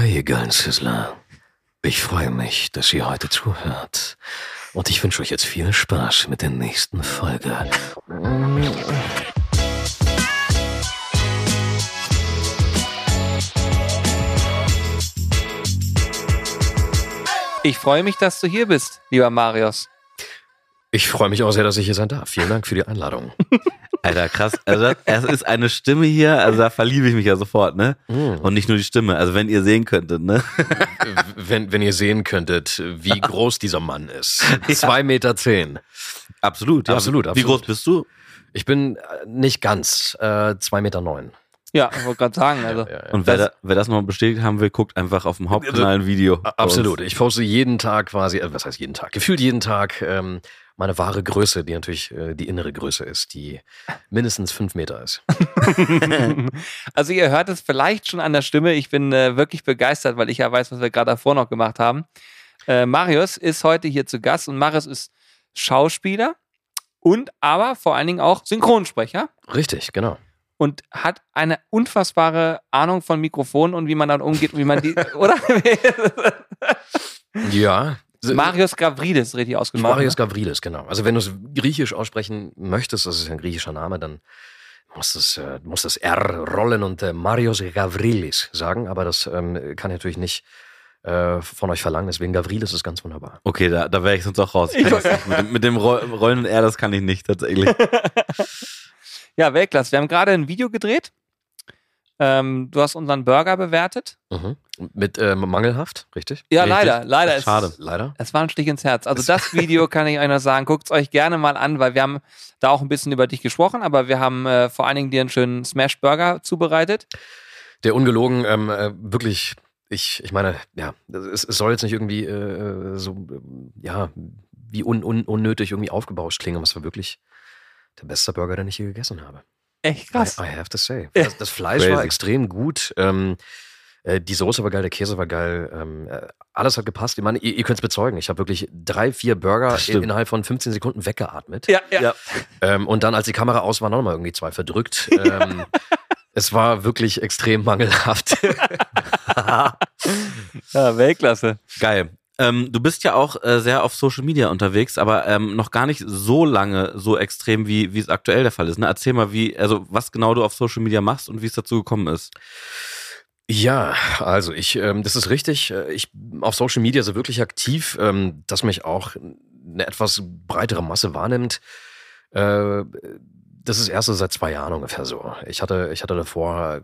Hi, ihr geilen Sizzler. Ich freue mich, dass ihr heute zuhört. Und ich wünsche euch jetzt viel Spaß mit der nächsten Folge. Ich freue mich, dass du hier bist, lieber Marius. Ich freue mich auch sehr, dass ich hier sein darf. Vielen Dank für die Einladung. Alter, krass. Also, es ist eine Stimme hier, also da verliebe ich mich ja sofort, ne? Und nicht nur die Stimme. Also, wenn ihr sehen könntet, ne? wenn, wenn ihr sehen könntet, wie groß dieser Mann ist. Zwei Meter zehn. Absolut, ja. Absolut, Wie absolut. groß bist du? Ich bin äh, nicht ganz, äh, zwei Meter neun. Ja, ich wollte gerade sagen, also. Ja, ja. Und wer, da, wer das noch bestätigt haben will, guckt einfach auf dem Hauptkanal ein Video. Absolut. Ich poste jeden Tag quasi, äh, was heißt jeden Tag? Gefühlt jeden Tag ähm, meine wahre Größe, die natürlich äh, die innere Größe ist, die mindestens fünf Meter ist. Also ihr hört es vielleicht schon an der Stimme. Ich bin äh, wirklich begeistert, weil ich ja weiß, was wir gerade davor noch gemacht haben. Äh, Marius ist heute hier zu Gast und Marius ist Schauspieler und aber vor allen Dingen auch Synchronsprecher Richtig, genau. und hat eine unfassbare Ahnung von Mikrofonen und wie man dann umgeht und wie man die, oder? Ja. Marius Gavridis, richtig ausgesprochen. Marius Gavrilis, genau. Also wenn du es griechisch aussprechen möchtest, das ist ja ein griechischer Name, dann muss das, äh, muss das R rollen und äh, Marius Gavrilis sagen, aber das ähm, kann ich natürlich nicht äh, von euch verlangen, deswegen Gavrilis ist ganz wunderbar. Okay, da, da wäre ich sonst auch raus. Mit, dem, mit dem Roll- Rollen und R, das kann ich nicht tatsächlich. Ja, Weltklasse. Wir haben gerade ein Video gedreht. Ähm, du hast unseren Burger bewertet. Mhm. Mit äh, mangelhaft, richtig? Ja, Richtig. leider, leider. Es- Schade. Leider. Es war ein Stich ins Herz. Also das Video kann ich euch noch sagen. Guckt es euch gerne mal an, weil wir haben da auch ein bisschen über dich gesprochen, aber wir haben äh, vor allen Dingen dir einen schönen Smash Burger zubereitet. Der ungelogen, ähm, äh, wirklich, ich, ich meine, ja, es, es soll jetzt nicht irgendwie äh, so, ähm, ja, wie un, un, unnötig irgendwie aufgebauscht klingen, aber es war wirklich der beste Burger, den ich je gegessen habe. Echt I, krass. I have to say. Das, das Fleisch Crazy. war extrem gut. Ähm, äh, die Soße war geil, der Käse war geil. Ähm, äh, alles hat gepasst. Ich meine, ihr, ihr könnt es bezeugen. Ich habe wirklich drei, vier Burger innerhalb von 15 Sekunden weggeatmet. Ja, ja. Ja. Ähm, und dann, als die Kamera aus war, noch mal irgendwie zwei verdrückt. Ähm, es war wirklich extrem mangelhaft. ja Weltklasse. Geil. Ähm, du bist ja auch äh, sehr auf Social Media unterwegs, aber ähm, noch gar nicht so lange so extrem, wie, wie es aktuell der Fall ist. Ne? Erzähl mal, wie, also was genau du auf Social Media machst und wie es dazu gekommen ist. Ja, also ich, ähm, das ist richtig. Äh, Ich auf Social Media so wirklich aktiv, ähm, dass mich auch eine etwas breitere Masse wahrnimmt. Äh, das ist erst so seit zwei Jahren ungefähr so. Ich hatte, ich hatte davor,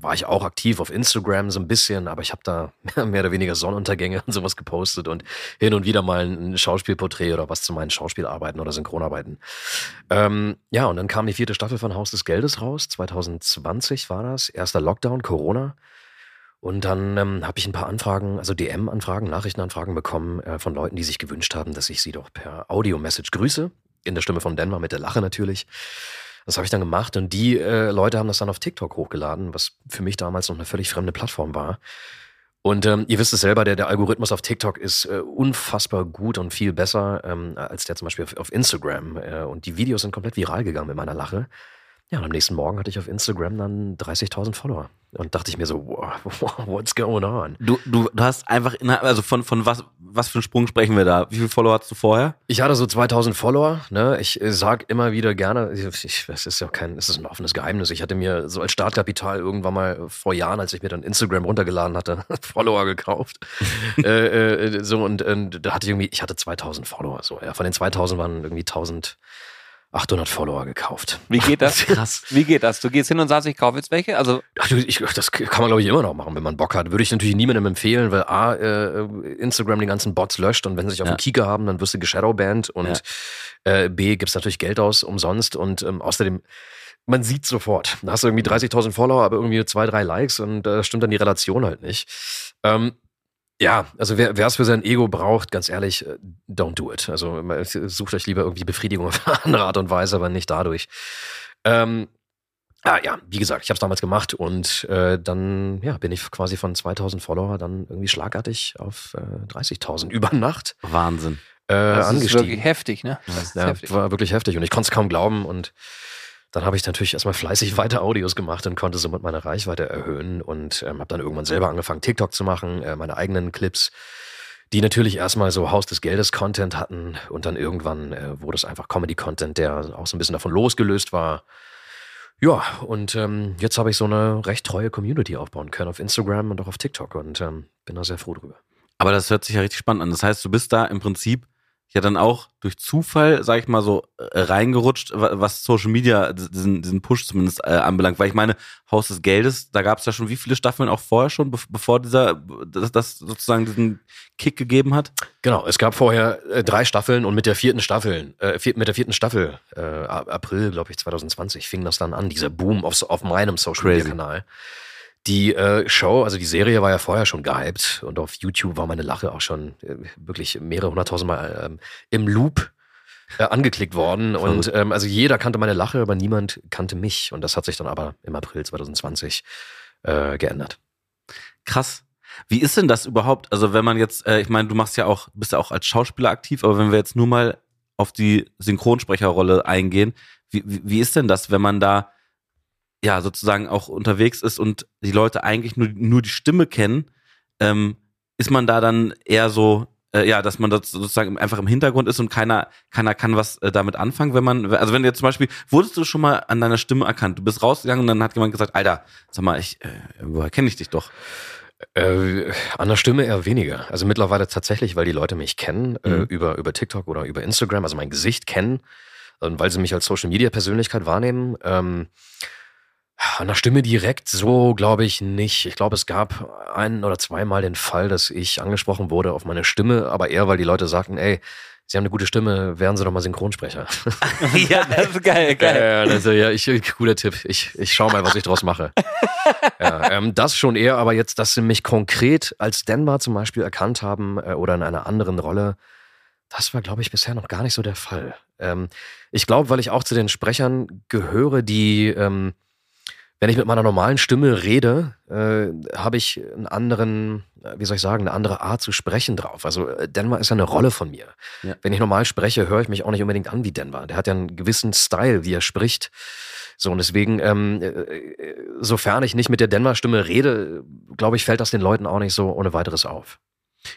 war ich auch aktiv auf Instagram so ein bisschen, aber ich habe da mehr oder weniger Sonnenuntergänge und sowas gepostet und hin und wieder mal ein Schauspielporträt oder was zu meinen Schauspielarbeiten oder Synchronarbeiten. Ähm, ja, und dann kam die vierte Staffel von Haus des Geldes raus. 2020 war das. Erster Lockdown, Corona. Und dann ähm, habe ich ein paar Anfragen, also DM-Anfragen, Nachrichtenanfragen bekommen äh, von Leuten, die sich gewünscht haben, dass ich sie doch per Audio-Message grüße. In der Stimme von Denver mit der Lache natürlich. Das habe ich dann gemacht und die äh, Leute haben das dann auf TikTok hochgeladen, was für mich damals noch eine völlig fremde Plattform war. Und ähm, ihr wisst es selber, der, der Algorithmus auf TikTok ist äh, unfassbar gut und viel besser ähm, als der zum Beispiel auf, auf Instagram. Äh, und die Videos sind komplett viral gegangen mit meiner Lache. Ja, und am nächsten Morgen hatte ich auf Instagram dann 30.000 Follower. Und dachte ich mir so, wow, what's going on? Du, du, du hast einfach, innerhalb, also von, von was, was für einen Sprung sprechen wir da? Wie viele Follower hast du vorher? Ich hatte so 2000 Follower. Ne? Ich äh, sag immer wieder gerne, ich, es ist ja kein, es ist ein offenes Geheimnis. Ich hatte mir so als Startkapital irgendwann mal vor Jahren, als ich mir dann Instagram runtergeladen hatte, Follower gekauft. äh, äh, so und, und da hatte ich irgendwie, ich hatte 2000 Follower. So, ja, von den 2000 waren irgendwie 1800 Follower gekauft. Wie geht das? Krass. Wie geht das? Du gehst hin und sagst, ich kaufe jetzt welche? Also, Ach, du, ich, das kann man, glaube ich, immer noch machen, wenn man Bock hat. Würde ich natürlich niemandem empfehlen, weil A, äh, Instagram die ganzen Bots löscht und wenn sie sich auf Ja. den Kieker haben, dann wirst du geshadowbanned und äh, B, gibt's natürlich Geld aus umsonst und ähm, außerdem, man sieht sofort. Da hast du irgendwie 30.000 Follower, aber irgendwie nur zwei, drei Likes und da stimmt dann die Relation halt nicht. Ähm, ja, also wer es für sein Ego braucht, ganz ehrlich, äh, don't do it. Also äh, sucht euch lieber irgendwie Befriedigung auf eine andere Art und Weise, aber nicht dadurch. Ähm, Ah ja, wie gesagt, ich habe es damals gemacht und äh, dann ja, bin ich quasi von 2000 Follower dann irgendwie schlagartig auf äh, 30.000 über Nacht Wahnsinn. äh, das ist angestiegen. wirklich heftig, ne? Das ist ja, heftig. war wirklich heftig und ich konnte es kaum glauben und dann habe ich natürlich erstmal fleißig weiter Audios gemacht und konnte somit meine Reichweite erhöhen und ähm, habe dann irgendwann selber angefangen, TikTok zu machen, äh, meine eigenen Clips, die natürlich erstmal so Haus des Geldes Content hatten und dann irgendwann äh, wurde es einfach Comedy Content, der auch so ein bisschen davon losgelöst war. Ja, und ähm, jetzt habe ich so eine recht treue Community aufbauen können auf Instagram und auch auf TikTok und ähm, bin da sehr froh drüber. Aber das hört sich ja richtig spannend an. Das heißt, du bist da im Prinzip ja dann auch durch Zufall, sag ich mal so, äh, reingerutscht, was Social Media, diesen, diesen Push zumindest äh, anbelangt. Weil ich meine, Haus des Geldes, da gab es ja schon wie viele Staffeln auch vorher schon, be bevor dieser, das, das, sozusagen diesen Kick gegeben hat? Genau, es gab vorher äh, drei Staffeln und mit der vierten Staffel, äh, vier, mit der vierten Staffel, äh, April, glaube ich, 2020, fing das dann an, dieser Boom auf, auf meinem Social Media Kanal. Die äh, Show, also die Serie war ja vorher schon gehypt und auf YouTube war meine Lache auch schon äh, wirklich mehrere hunderttausend Mal ähm, im Loop äh, angeklickt worden. Und ähm, also jeder kannte meine Lache, aber niemand kannte mich. Und das hat sich dann aber im April 2020 äh, geändert. Krass. Wie ist denn das überhaupt? Also wenn man jetzt, äh, ich meine, du machst ja auch, bist ja auch als Schauspieler aktiv, aber wenn wir jetzt nur mal auf die Synchronsprecherrolle eingehen, wie, wie, wie ist denn das, wenn man da ja sozusagen auch unterwegs ist und die Leute eigentlich nur, nur die Stimme kennen, ähm, ist man da dann eher so, äh, ja, dass man das sozusagen einfach im Hintergrund ist und keiner, keiner kann was äh, damit anfangen, wenn man, also wenn du jetzt zum Beispiel, wurdest du schon mal an deiner Stimme erkannt? Du bist rausgegangen und dann hat jemand gesagt, Alter, sag mal, ich, äh, woher kenne ich dich doch? Äh, an der Stimme eher weniger. Also mittlerweile tatsächlich, weil die Leute mich kennen, äh, mhm. äh, über, über TikTok oder über Instagram, also mein Gesicht kennen, und weil sie mich als Social Media Persönlichkeit wahrnehmen. Ähm, an der Stimme direkt so glaube ich nicht. Ich glaube, es gab ein oder zweimal den Fall, dass ich angesprochen wurde auf meine Stimme, aber eher, weil die Leute sagten, ey, Sie haben eine gute Stimme, werden Sie doch mal Synchronsprecher. ja, das ist geil, geil. Ja, also, ja ich, guter Tipp. Ich, ich schau mal, was ich draus mache. ja, ähm, das schon eher, aber jetzt, dass Sie mich konkret als Denver zum Beispiel erkannt haben äh, oder in einer anderen Rolle, das war, glaube ich, bisher noch gar nicht so der Fall. Ähm, ich glaube, weil ich auch zu den Sprechern gehöre, die ähm, wenn ich mit meiner normalen Stimme rede, äh, habe ich einen anderen, äh, wie soll ich sagen, eine andere Art zu sprechen drauf. Also äh, Denver ist ja eine Rolle von mir. Ja. Wenn ich normal spreche, höre ich mich auch nicht unbedingt an wie Denver. Der hat ja einen gewissen Style, wie er spricht. So, und deswegen, ähm, äh, sofern ich nicht mit der Denver-Stimme rede, glaube ich, fällt das den Leuten auch nicht so ohne weiteres auf.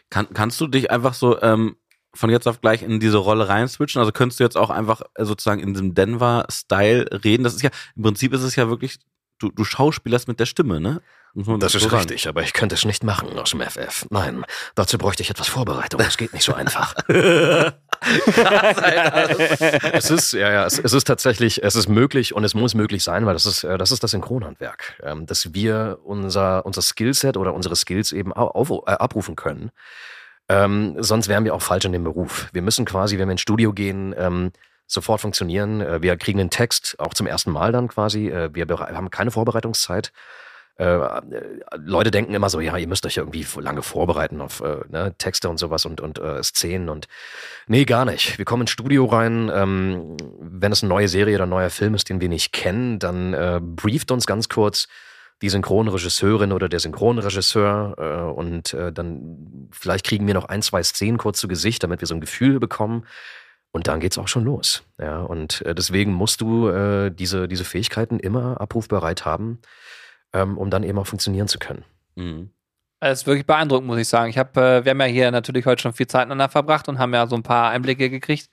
Kann, kannst du dich einfach so ähm, von jetzt auf gleich in diese Rolle rein switchen? Also könntest du jetzt auch einfach sozusagen in diesem Denver-Style reden? Das ist ja, im Prinzip ist es ja wirklich du, du schauspielerst mit der Stimme, ne? Das ist so richtig, aber ich könnte es nicht machen aus dem FF. Nein, dazu bräuchte ich etwas Vorbereitung. Es geht nicht so einfach. es ist, ja, ja, es, es, ist tatsächlich, es ist möglich und es muss möglich sein, weil das ist, äh, das ist das Synchronhandwerk, ähm, dass wir unser, unser Skillset oder unsere Skills eben auf, äh, abrufen können. Ähm, sonst wären wir auch falsch in dem Beruf. Wir müssen quasi, wenn wir ins Studio gehen, ähm, sofort funktionieren. Äh, wir kriegen den Text auch zum ersten Mal dann quasi. Äh, wir haben keine Vorbereitungszeit. Äh, Leute denken immer so, ja, ihr müsst euch irgendwie lange vorbereiten auf ne, Texte und sowas und, und äh, Szenen und nee, gar nicht. Wir kommen ins Studio rein, ähm, wenn es eine neue Serie oder ein neuer Film ist, den wir nicht kennen, dann äh, brieft uns ganz kurz die Synchronregisseurin oder der Synchronregisseur äh, und äh, dann vielleicht kriegen wir noch ein, zwei Szenen kurz zu Gesicht, damit wir so ein Gefühl bekommen. Und dann geht's auch schon los. Ja, und äh, deswegen musst du äh, diese, diese Fähigkeiten immer abrufbereit haben, ähm, um dann eben auch funktionieren zu können. Mhm. Das ist wirklich beeindruckend, muss ich sagen. Ich habe, äh, wir haben ja hier natürlich heute schon viel Zeit miteinander verbracht und haben ja so ein paar Einblicke gekriegt.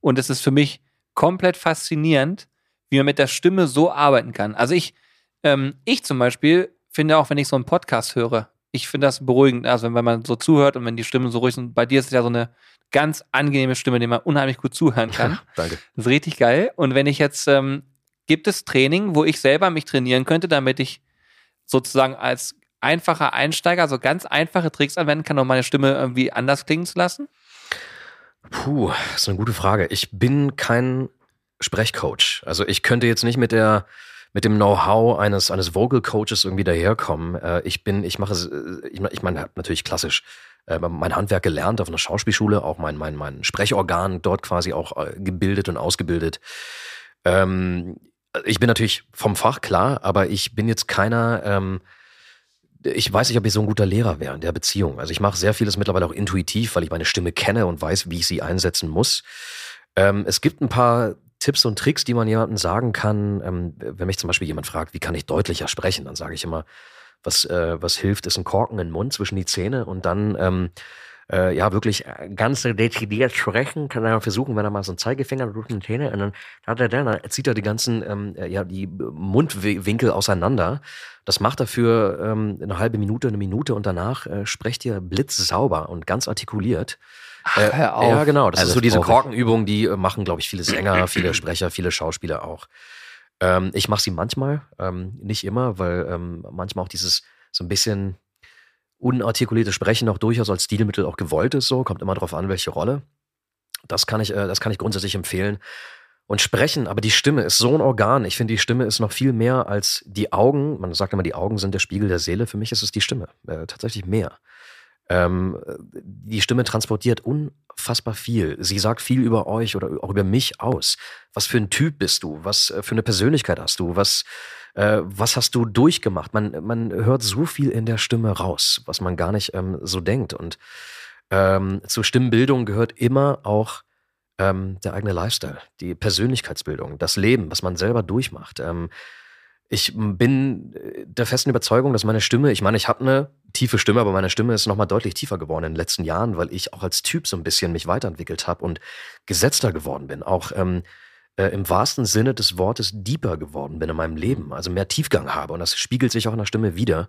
Und es ist für mich komplett faszinierend, wie man mit der Stimme so arbeiten kann. Also ich, ähm, ich zum Beispiel finde auch, wenn ich so einen Podcast höre, ich finde das beruhigend, also wenn man so zuhört und wenn die Stimmen so ruhig sind. Bei dir ist es ja so eine ganz angenehme Stimme, die man unheimlich gut zuhören kann. Danke. Das ist richtig geil. Und wenn ich jetzt, ähm, gibt es Training, wo ich selber mich trainieren könnte, damit ich sozusagen als einfacher Einsteiger so ganz einfache Tricks anwenden kann, um meine Stimme irgendwie anders klingen zu lassen? Puh, das ist eine gute Frage. Ich bin kein Sprechcoach. Also ich könnte jetzt nicht mit der mit dem Know-how eines eines Vocal Coaches irgendwie daherkommen. Äh, ich bin, ich mache, äh, ich, ich meine natürlich klassisch äh, mein Handwerk gelernt auf einer Schauspielschule, auch mein, mein, mein Sprechorgan dort quasi auch äh, gebildet und ausgebildet. Ähm, ich bin natürlich vom Fach klar, aber ich bin jetzt keiner, ähm, ich weiß nicht, ob ich so ein guter Lehrer wäre in der Beziehung. Also ich mache sehr vieles mittlerweile auch intuitiv, weil ich meine Stimme kenne und weiß, wie ich sie einsetzen muss. Ähm, es gibt ein paar Tipps und Tricks, die man jemandem sagen kann. Ähm, wenn mich zum Beispiel jemand fragt, wie kann ich deutlicher sprechen, dann sage ich immer, was, äh, was hilft, ist ein Korken den Mund zwischen die Zähne und dann ähm, äh, ja wirklich äh, ganz dezidiert sprechen, kann er versuchen, wenn er mal so einen Zeigefinger durch die Zähne und dann dann, zieht er die ganzen, ähm, äh, ja, die Mundwinkel auseinander. Das macht er für ähm, eine halbe Minute, eine Minute und danach äh, sprecht ihr blitzsauber und ganz artikuliert. Ach, hör auf. Ja, genau. Das Also ist so diese. Korkenübung, die äh, machen, glaube ich, viele Sänger, viele Sprecher, viele Schauspieler auch. Ähm, ich mache sie manchmal, ähm, nicht immer, weil ähm, manchmal auch dieses so ein bisschen unartikulierte Sprechen auch durchaus als Stilmittel auch gewollt ist. So kommt immer darauf an, welche Rolle. Das kann ich, äh, das kann ich grundsätzlich empfehlen. Und sprechen, aber die Stimme ist so ein Organ. Ich finde, die Stimme ist noch viel mehr als die Augen. Man sagt immer, die Augen sind der Spiegel der Seele. Für mich ist es die Stimme. Äh, tatsächlich mehr. Ähm, die Stimme transportiert unfassbar viel. Sie sagt viel über euch oder auch über mich aus. Was für ein Typ bist du? Was äh, für eine Persönlichkeit hast du? Was, äh, was hast du durchgemacht? Man, man hört so viel in der Stimme raus, was man gar nicht ähm, so denkt. Und ähm, zur Stimmbildung gehört immer auch ähm, der eigene Lifestyle, die Persönlichkeitsbildung, das Leben, was man selber durchmacht. Ich bin äh, der festen Überzeugung, dass meine Stimme, ich meine, ich habe eine tiefe Stimme, aber meine Stimme ist nochmal deutlich tiefer geworden in den letzten Jahren, weil ich auch als Typ so ein bisschen mich weiterentwickelt habe und gesetzter geworden bin. Auch ähm, äh, im wahrsten Sinne des Wortes deeper geworden bin in meinem Leben, also mehr Tiefgang habe. Und das spiegelt sich auch in der Stimme wieder.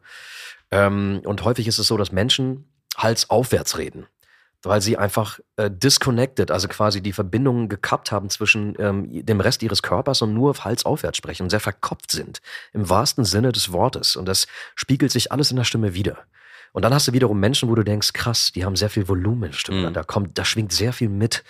Ähm, und häufig ist es so, dass Menschen Hals aufwärts reden weil sie einfach äh, disconnected, also quasi die Verbindungen gekappt haben zwischen ähm, dem Rest ihres Körpers und nur auf Hals aufwärts sprechen und sehr verkopft sind, im wahrsten Sinne des Wortes. Und das spiegelt sich alles in der Stimme wieder. Und dann hast du wiederum Menschen, wo du denkst, krass, die haben sehr viel Volumen in der Stimme, Mhm. da kommt, da schwingt sehr viel mit.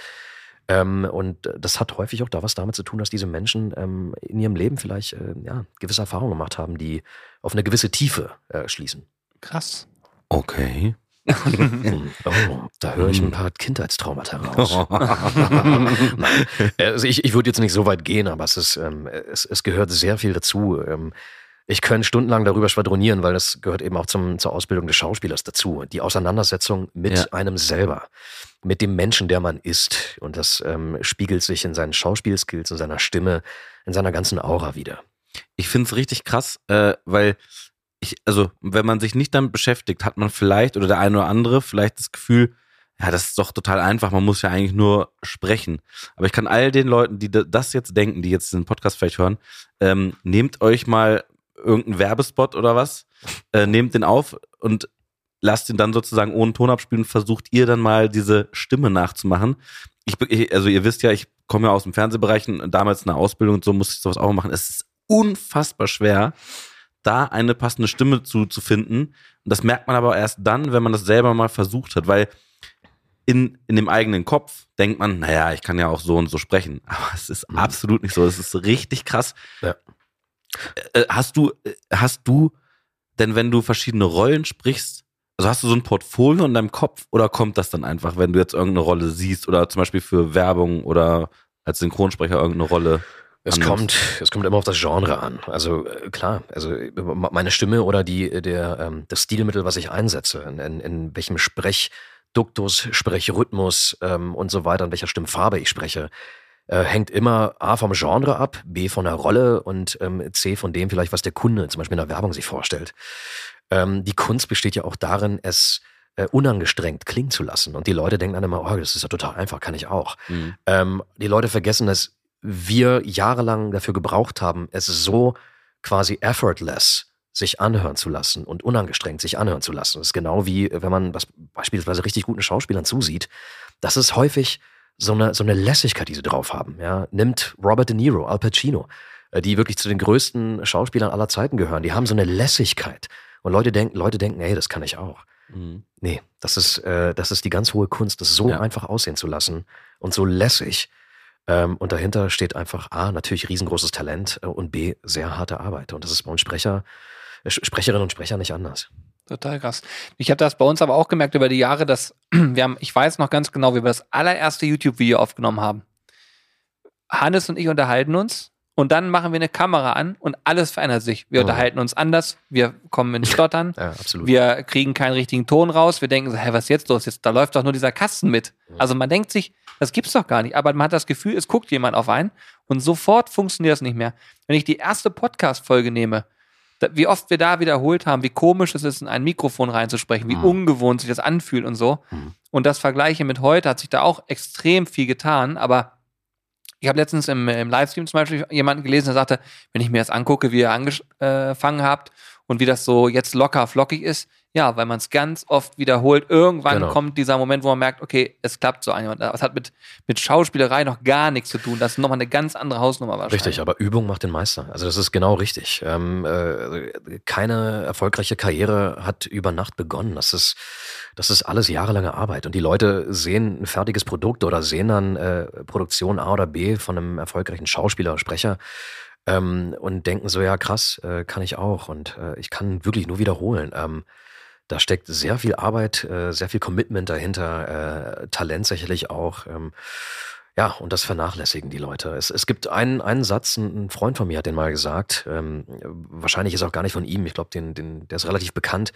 Ähm, und das hat häufig auch da was damit zu tun, dass diese Menschen ähm, in ihrem Leben vielleicht äh, ja, gewisse Erfahrungen gemacht haben, die auf eine gewisse Tiefe äh, schließen. Krass. Okay. Hm, Oh, da höre ich ein paar Kindheitstraumata raus. Also ich, ich würde jetzt nicht so weit gehen, aber es ist, ähm, es, es gehört sehr viel dazu. Ähm, ich könnte stundenlang darüber schwadronieren, weil das gehört eben auch zum, zur Ausbildung des Schauspielers dazu. Die Auseinandersetzung mit Ja. einem selber, mit dem Menschen, der man ist. Und das ähm, spiegelt sich in seinen Schauspielskills, in seiner Stimme, in seiner ganzen Aura wieder. Ich finde es richtig krass, äh, weil ich, also, wenn man sich nicht damit beschäftigt, hat man vielleicht oder der eine oder andere vielleicht das Gefühl, ja, das ist doch total einfach, man muss ja eigentlich nur sprechen. Aber ich kann all den Leuten, die da- das jetzt denken, die jetzt den Podcast vielleicht hören, ähm, nehmt euch mal irgendeinen Werbespot oder was, äh, nehmt den auf und lasst ihn dann sozusagen ohne Ton abspielen und versucht ihr dann mal diese Stimme nachzumachen. Ich, also ihr wisst ja, ich komme ja aus dem Fernsehbereich und damals in der Ausbildung und so musste ich sowas auch machen. Es ist unfassbar schwer, da eine passende Stimme zu, zu finden. Und das merkt man aber erst dann, wenn man das selber mal versucht hat, weil in, in dem eigenen Kopf denkt man, naja, ich kann ja auch so und so sprechen. Aber es ist Mhm. absolut nicht so. Es ist richtig krass. Ja. Äh, hast du, äh, hast du denn, wenn du verschiedene Rollen sprichst, also hast du so ein Portfolio in deinem Kopf oder kommt das dann einfach, wenn du jetzt irgendeine Rolle siehst oder zum Beispiel für Werbung oder als Synchronsprecher irgendeine Rolle? Es Anders. kommt, es kommt immer auf das Genre an. Also äh, klar, also äh, meine Stimme oder die, der, ähm, das Stilmittel, was ich einsetze, in, in, in welchem Sprechduktus, Sprechrhythmus ähm, und so weiter, in welcher Stimmfarbe ich spreche, äh, hängt immer A vom Genre ab, B von der Rolle und ähm, C von dem vielleicht, was der Kunde zum Beispiel in der Werbung sich vorstellt. Ähm, die Kunst besteht ja auch darin, es äh, unangestrengt klingen zu lassen. Und die Leute denken dann immer, oh, das ist ja total einfach, kann ich auch. Mhm. Ähm, die Leute vergessen, dass wir jahrelang dafür gebraucht haben, es so quasi effortless sich anhören zu lassen und unangestrengt sich anhören zu lassen. Das ist genau wie, wenn man was beispielsweise richtig guten Schauspielern zusieht. Das ist häufig so eine, so eine Lässigkeit, die sie drauf haben. Ja? Nimmt Robert De Niro, Al Pacino, äh, die wirklich zu den größten Schauspielern aller Zeiten gehören. Die haben so eine Lässigkeit. Und Leute denken, Leute denken, ey, das kann ich auch. Mhm. Nee, das ist, äh, das ist die ganz hohe Kunst, das so Ja. einfach aussehen zu lassen und so lässig. Ähm, und dahinter steht einfach A, natürlich riesengroßes Talent äh, und B, sehr harte Arbeit. Und das ist bei uns Sprecher, äh, Sprecherinnen und Sprecher nicht anders. Total krass. Ich habe das bei uns aber auch gemerkt über die Jahre, dass wir haben, ich weiß noch ganz genau, wie wir das allererste YouTube-Video aufgenommen haben. Hannes und ich unterhalten uns und dann machen wir eine Kamera an und alles verändert sich. Wir Mhm. unterhalten uns anders, wir kommen ins Stottern, Ja, absolut. wir kriegen keinen richtigen Ton raus, wir denken so, hä, was ist jetzt los? Jetzt, da läuft doch nur dieser Kasten mit. Also man denkt sich, das gibt's doch gar nicht, aber man hat das Gefühl, es guckt jemand auf einen und sofort funktioniert das nicht mehr. Wenn ich die erste Podcast-Folge nehme, wie oft wir da wiederholt haben, wie komisch es ist, in ein Mikrofon reinzusprechen, wie Mhm. ungewohnt sich das anfühlt und so. Mhm. Und das Vergleiche mit heute hat sich da auch extrem viel getan, aber ich habe letztens im, im Livestream zum Beispiel jemanden gelesen, der sagte, wenn ich mir das angucke, wie ihr angefangen habt und wie das so jetzt locker flockig ist, ja, weil man es ganz oft wiederholt. Irgendwann Genau. kommt dieser Moment, wo man merkt, okay, es klappt so ein. Das hat mit, mit Schauspielerei noch gar nichts zu tun. Das ist nochmal eine ganz andere Hausnummer wahrscheinlich. Richtig, aber Übung macht den Meister. Also das ist genau richtig. Ähm, äh, keine erfolgreiche Karriere hat über Nacht begonnen. Das ist, das ist alles jahrelange Arbeit. Und die Leute sehen ein fertiges Produkt oder sehen dann äh, Produktion A oder B von einem erfolgreichen Schauspieler oder Sprecher ähm, und denken so, ja krass, äh, kann ich auch. Und äh, ich kann wirklich nur wiederholen. Da steckt sehr viel Arbeit, äh, sehr viel Commitment dahinter, äh, Talent sicherlich auch. Ähm, ja, und das vernachlässigen die Leute. Es, es gibt einen, einen Satz, ein ein Freund von mir hat den mal gesagt, ähm, wahrscheinlich ist auch gar nicht von ihm, ich glaube, den, den, der ist relativ bekannt.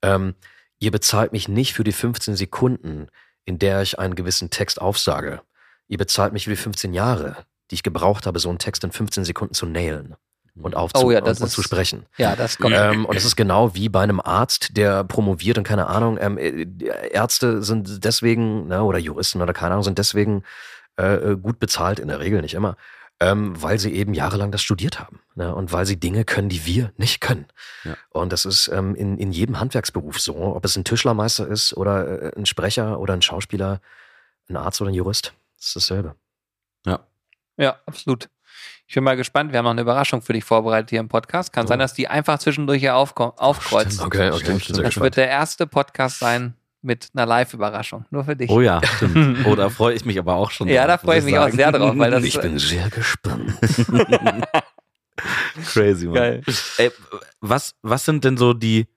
Ähm, ihr bezahlt mich nicht für die 15 Sekunden, in der ich einen gewissen Text aufsage. Ihr bezahlt mich für die 15 Jahre, die ich gebraucht habe, so einen Text in 15 Sekunden zu nailen und aufzu Oh ja, das und, und ist- zu sprechen. Ja, das kommt. Ähm, und es ist genau wie bei einem Arzt, der promoviert und keine Ahnung, ähm, äh, Ärzte sind deswegen, ne, oder Juristen oder keine Ahnung, sind deswegen äh, äh, gut bezahlt, in der Regel nicht immer, ähm, weil sie eben jahrelang das studiert haben. Ne, und weil sie Dinge können, die wir nicht können. Ja. Und das ist ähm, in, in jedem Handwerksberuf so, ob es ein Tischlermeister ist oder äh, ein Sprecher oder ein Schauspieler, ein Arzt oder ein Jurist. Das ist dasselbe. Ja, absolut. Ich bin mal gespannt. Wir haben noch eine Überraschung für dich vorbereitet hier im Podcast. Kann Oh. sein, dass die einfach zwischendurch hier aufko- aufkreuzt. Okay, okay, Stimmt, Das wird der erste Podcast sein mit einer Live-Überraschung. Nur für dich. Oh ja, stimmt. Oh, da freue ich mich aber auch schon. Ja, da drauf, freue ich mich auch sagen. sehr drauf, weil das Ich bin sehr gespannt. Crazy, Mann. geil. Ey, was, was sind denn so die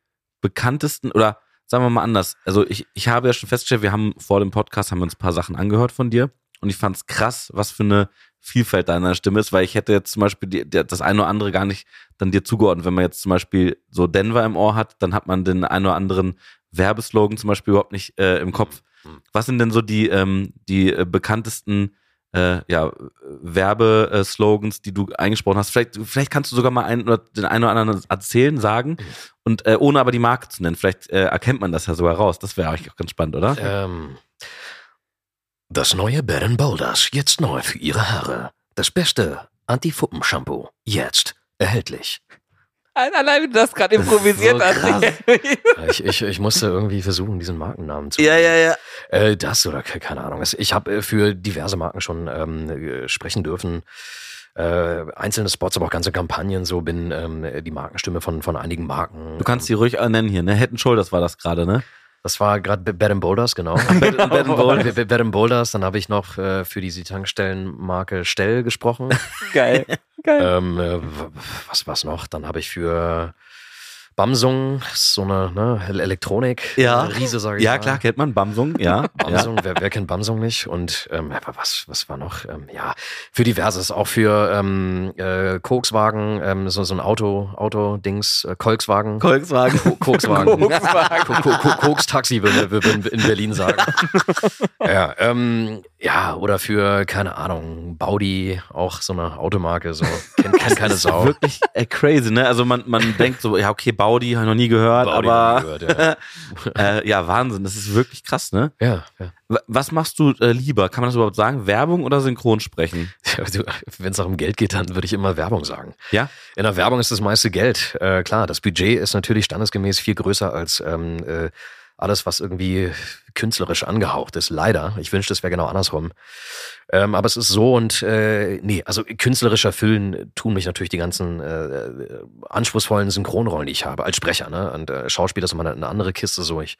bekanntesten oder sagen wir mal anders? Also ich, ich habe ja schon festgestellt, wir haben vor dem Podcast haben wir uns ein paar Sachen angehört von dir und ich fand es krass, was für eine Vielfalt deiner Stimme ist, weil ich hätte jetzt zum Beispiel die, der, das eine oder andere gar nicht dann dir zugeordnet. Wenn man jetzt zum Beispiel so Denver im Ohr hat, dann hat man den einen oder anderen Werbeslogan zum Beispiel überhaupt nicht äh, im Kopf. Mhm. Was sind denn so die, ähm, die äh, bekanntesten äh, ja, Werbeslogans, die du eingesprochen hast? Vielleicht, vielleicht kannst du sogar mal einen oder den einen oder anderen erzählen, sagen und äh, ohne aber die Marke zu nennen. Vielleicht äh, erkennt man das ja sogar raus. Das wäre eigentlich auch ganz spannend, oder? Ähm, das neue Bed Boulders, jetzt neu für Ihre Haare. Das beste Anti-Fuppen-Shampoo, jetzt erhältlich. Allein, wie du das gerade improvisiert so hast. Ich, ich, ich musste irgendwie versuchen, diesen Markennamen zu ja. Äh, das oder ke- keine Ahnung. Ich habe äh, für diverse Marken schon ähm, äh, sprechen dürfen. Äh, einzelne Spots, aber auch ganze Kampagnen. So bin ähm, die Markenstimme von, von einigen Marken. Du kannst die ruhig nennen hier, ne? Head Shoulders war das gerade, ne? Das war gerade Bed and Boulders, genau. Bed and Boulders. Bed Bed and Boulders. Dann habe ich noch äh, für diese Tankstellenmarke Stell gesprochen. Geil. Geil. ähm, äh, was was noch? Dann habe ich für Bamsung, so eine ne, Elektronik, Ja. Riese, sage ich Ja, mal. klar, kennt man. Bamsung, ja. ja. Bamsung, wer, wer kennt Bamsung nicht? Und ähm, was, was war noch? Ähm, ja, für diverses, auch für ähm, äh, Kokswagen, ähm, so, so ein Auto, Auto-Dings, äh, Kolkswagen. Volkswagen. Ko- Kokswagen. Kokswagen. Ko- Ko- Ko- Koks-Taxi würden wir in in Berlin sagen. ja, ähm, ja, oder für, keine Ahnung, Baudi, auch so eine Automarke, so, kennt, kennt keine Sau. Wirklich äh, crazy, ne? Also man, man denkt so, ja, okay, Baudi, habe ich noch nie gehört, Baudi aber nie gehört, äh, ja, Wahnsinn, das ist wirklich krass, ne? ja, ja. Was machst du äh, lieber? Kann man das überhaupt sagen? Werbung oder Synchronsprechen? Wenn es auch um Geld geht, dann würde ich immer Werbung sagen. Ja? In der Werbung ist das meiste Geld. Äh, klar, das Budget ist natürlich standesgemäß viel größer als ähm, äh, alles, was irgendwie künstlerisch angehaucht ist. Leider. Ich wünschte, es wäre genau andersrum. Ähm, aber es ist so und äh, nee, also künstlerisch erfüllen tun mich natürlich die ganzen äh, äh, anspruchsvollen Synchronrollen, die ich habe als Sprecher. Ne? Und äh, Schauspieler ist immer eine, andere Kiste. So ich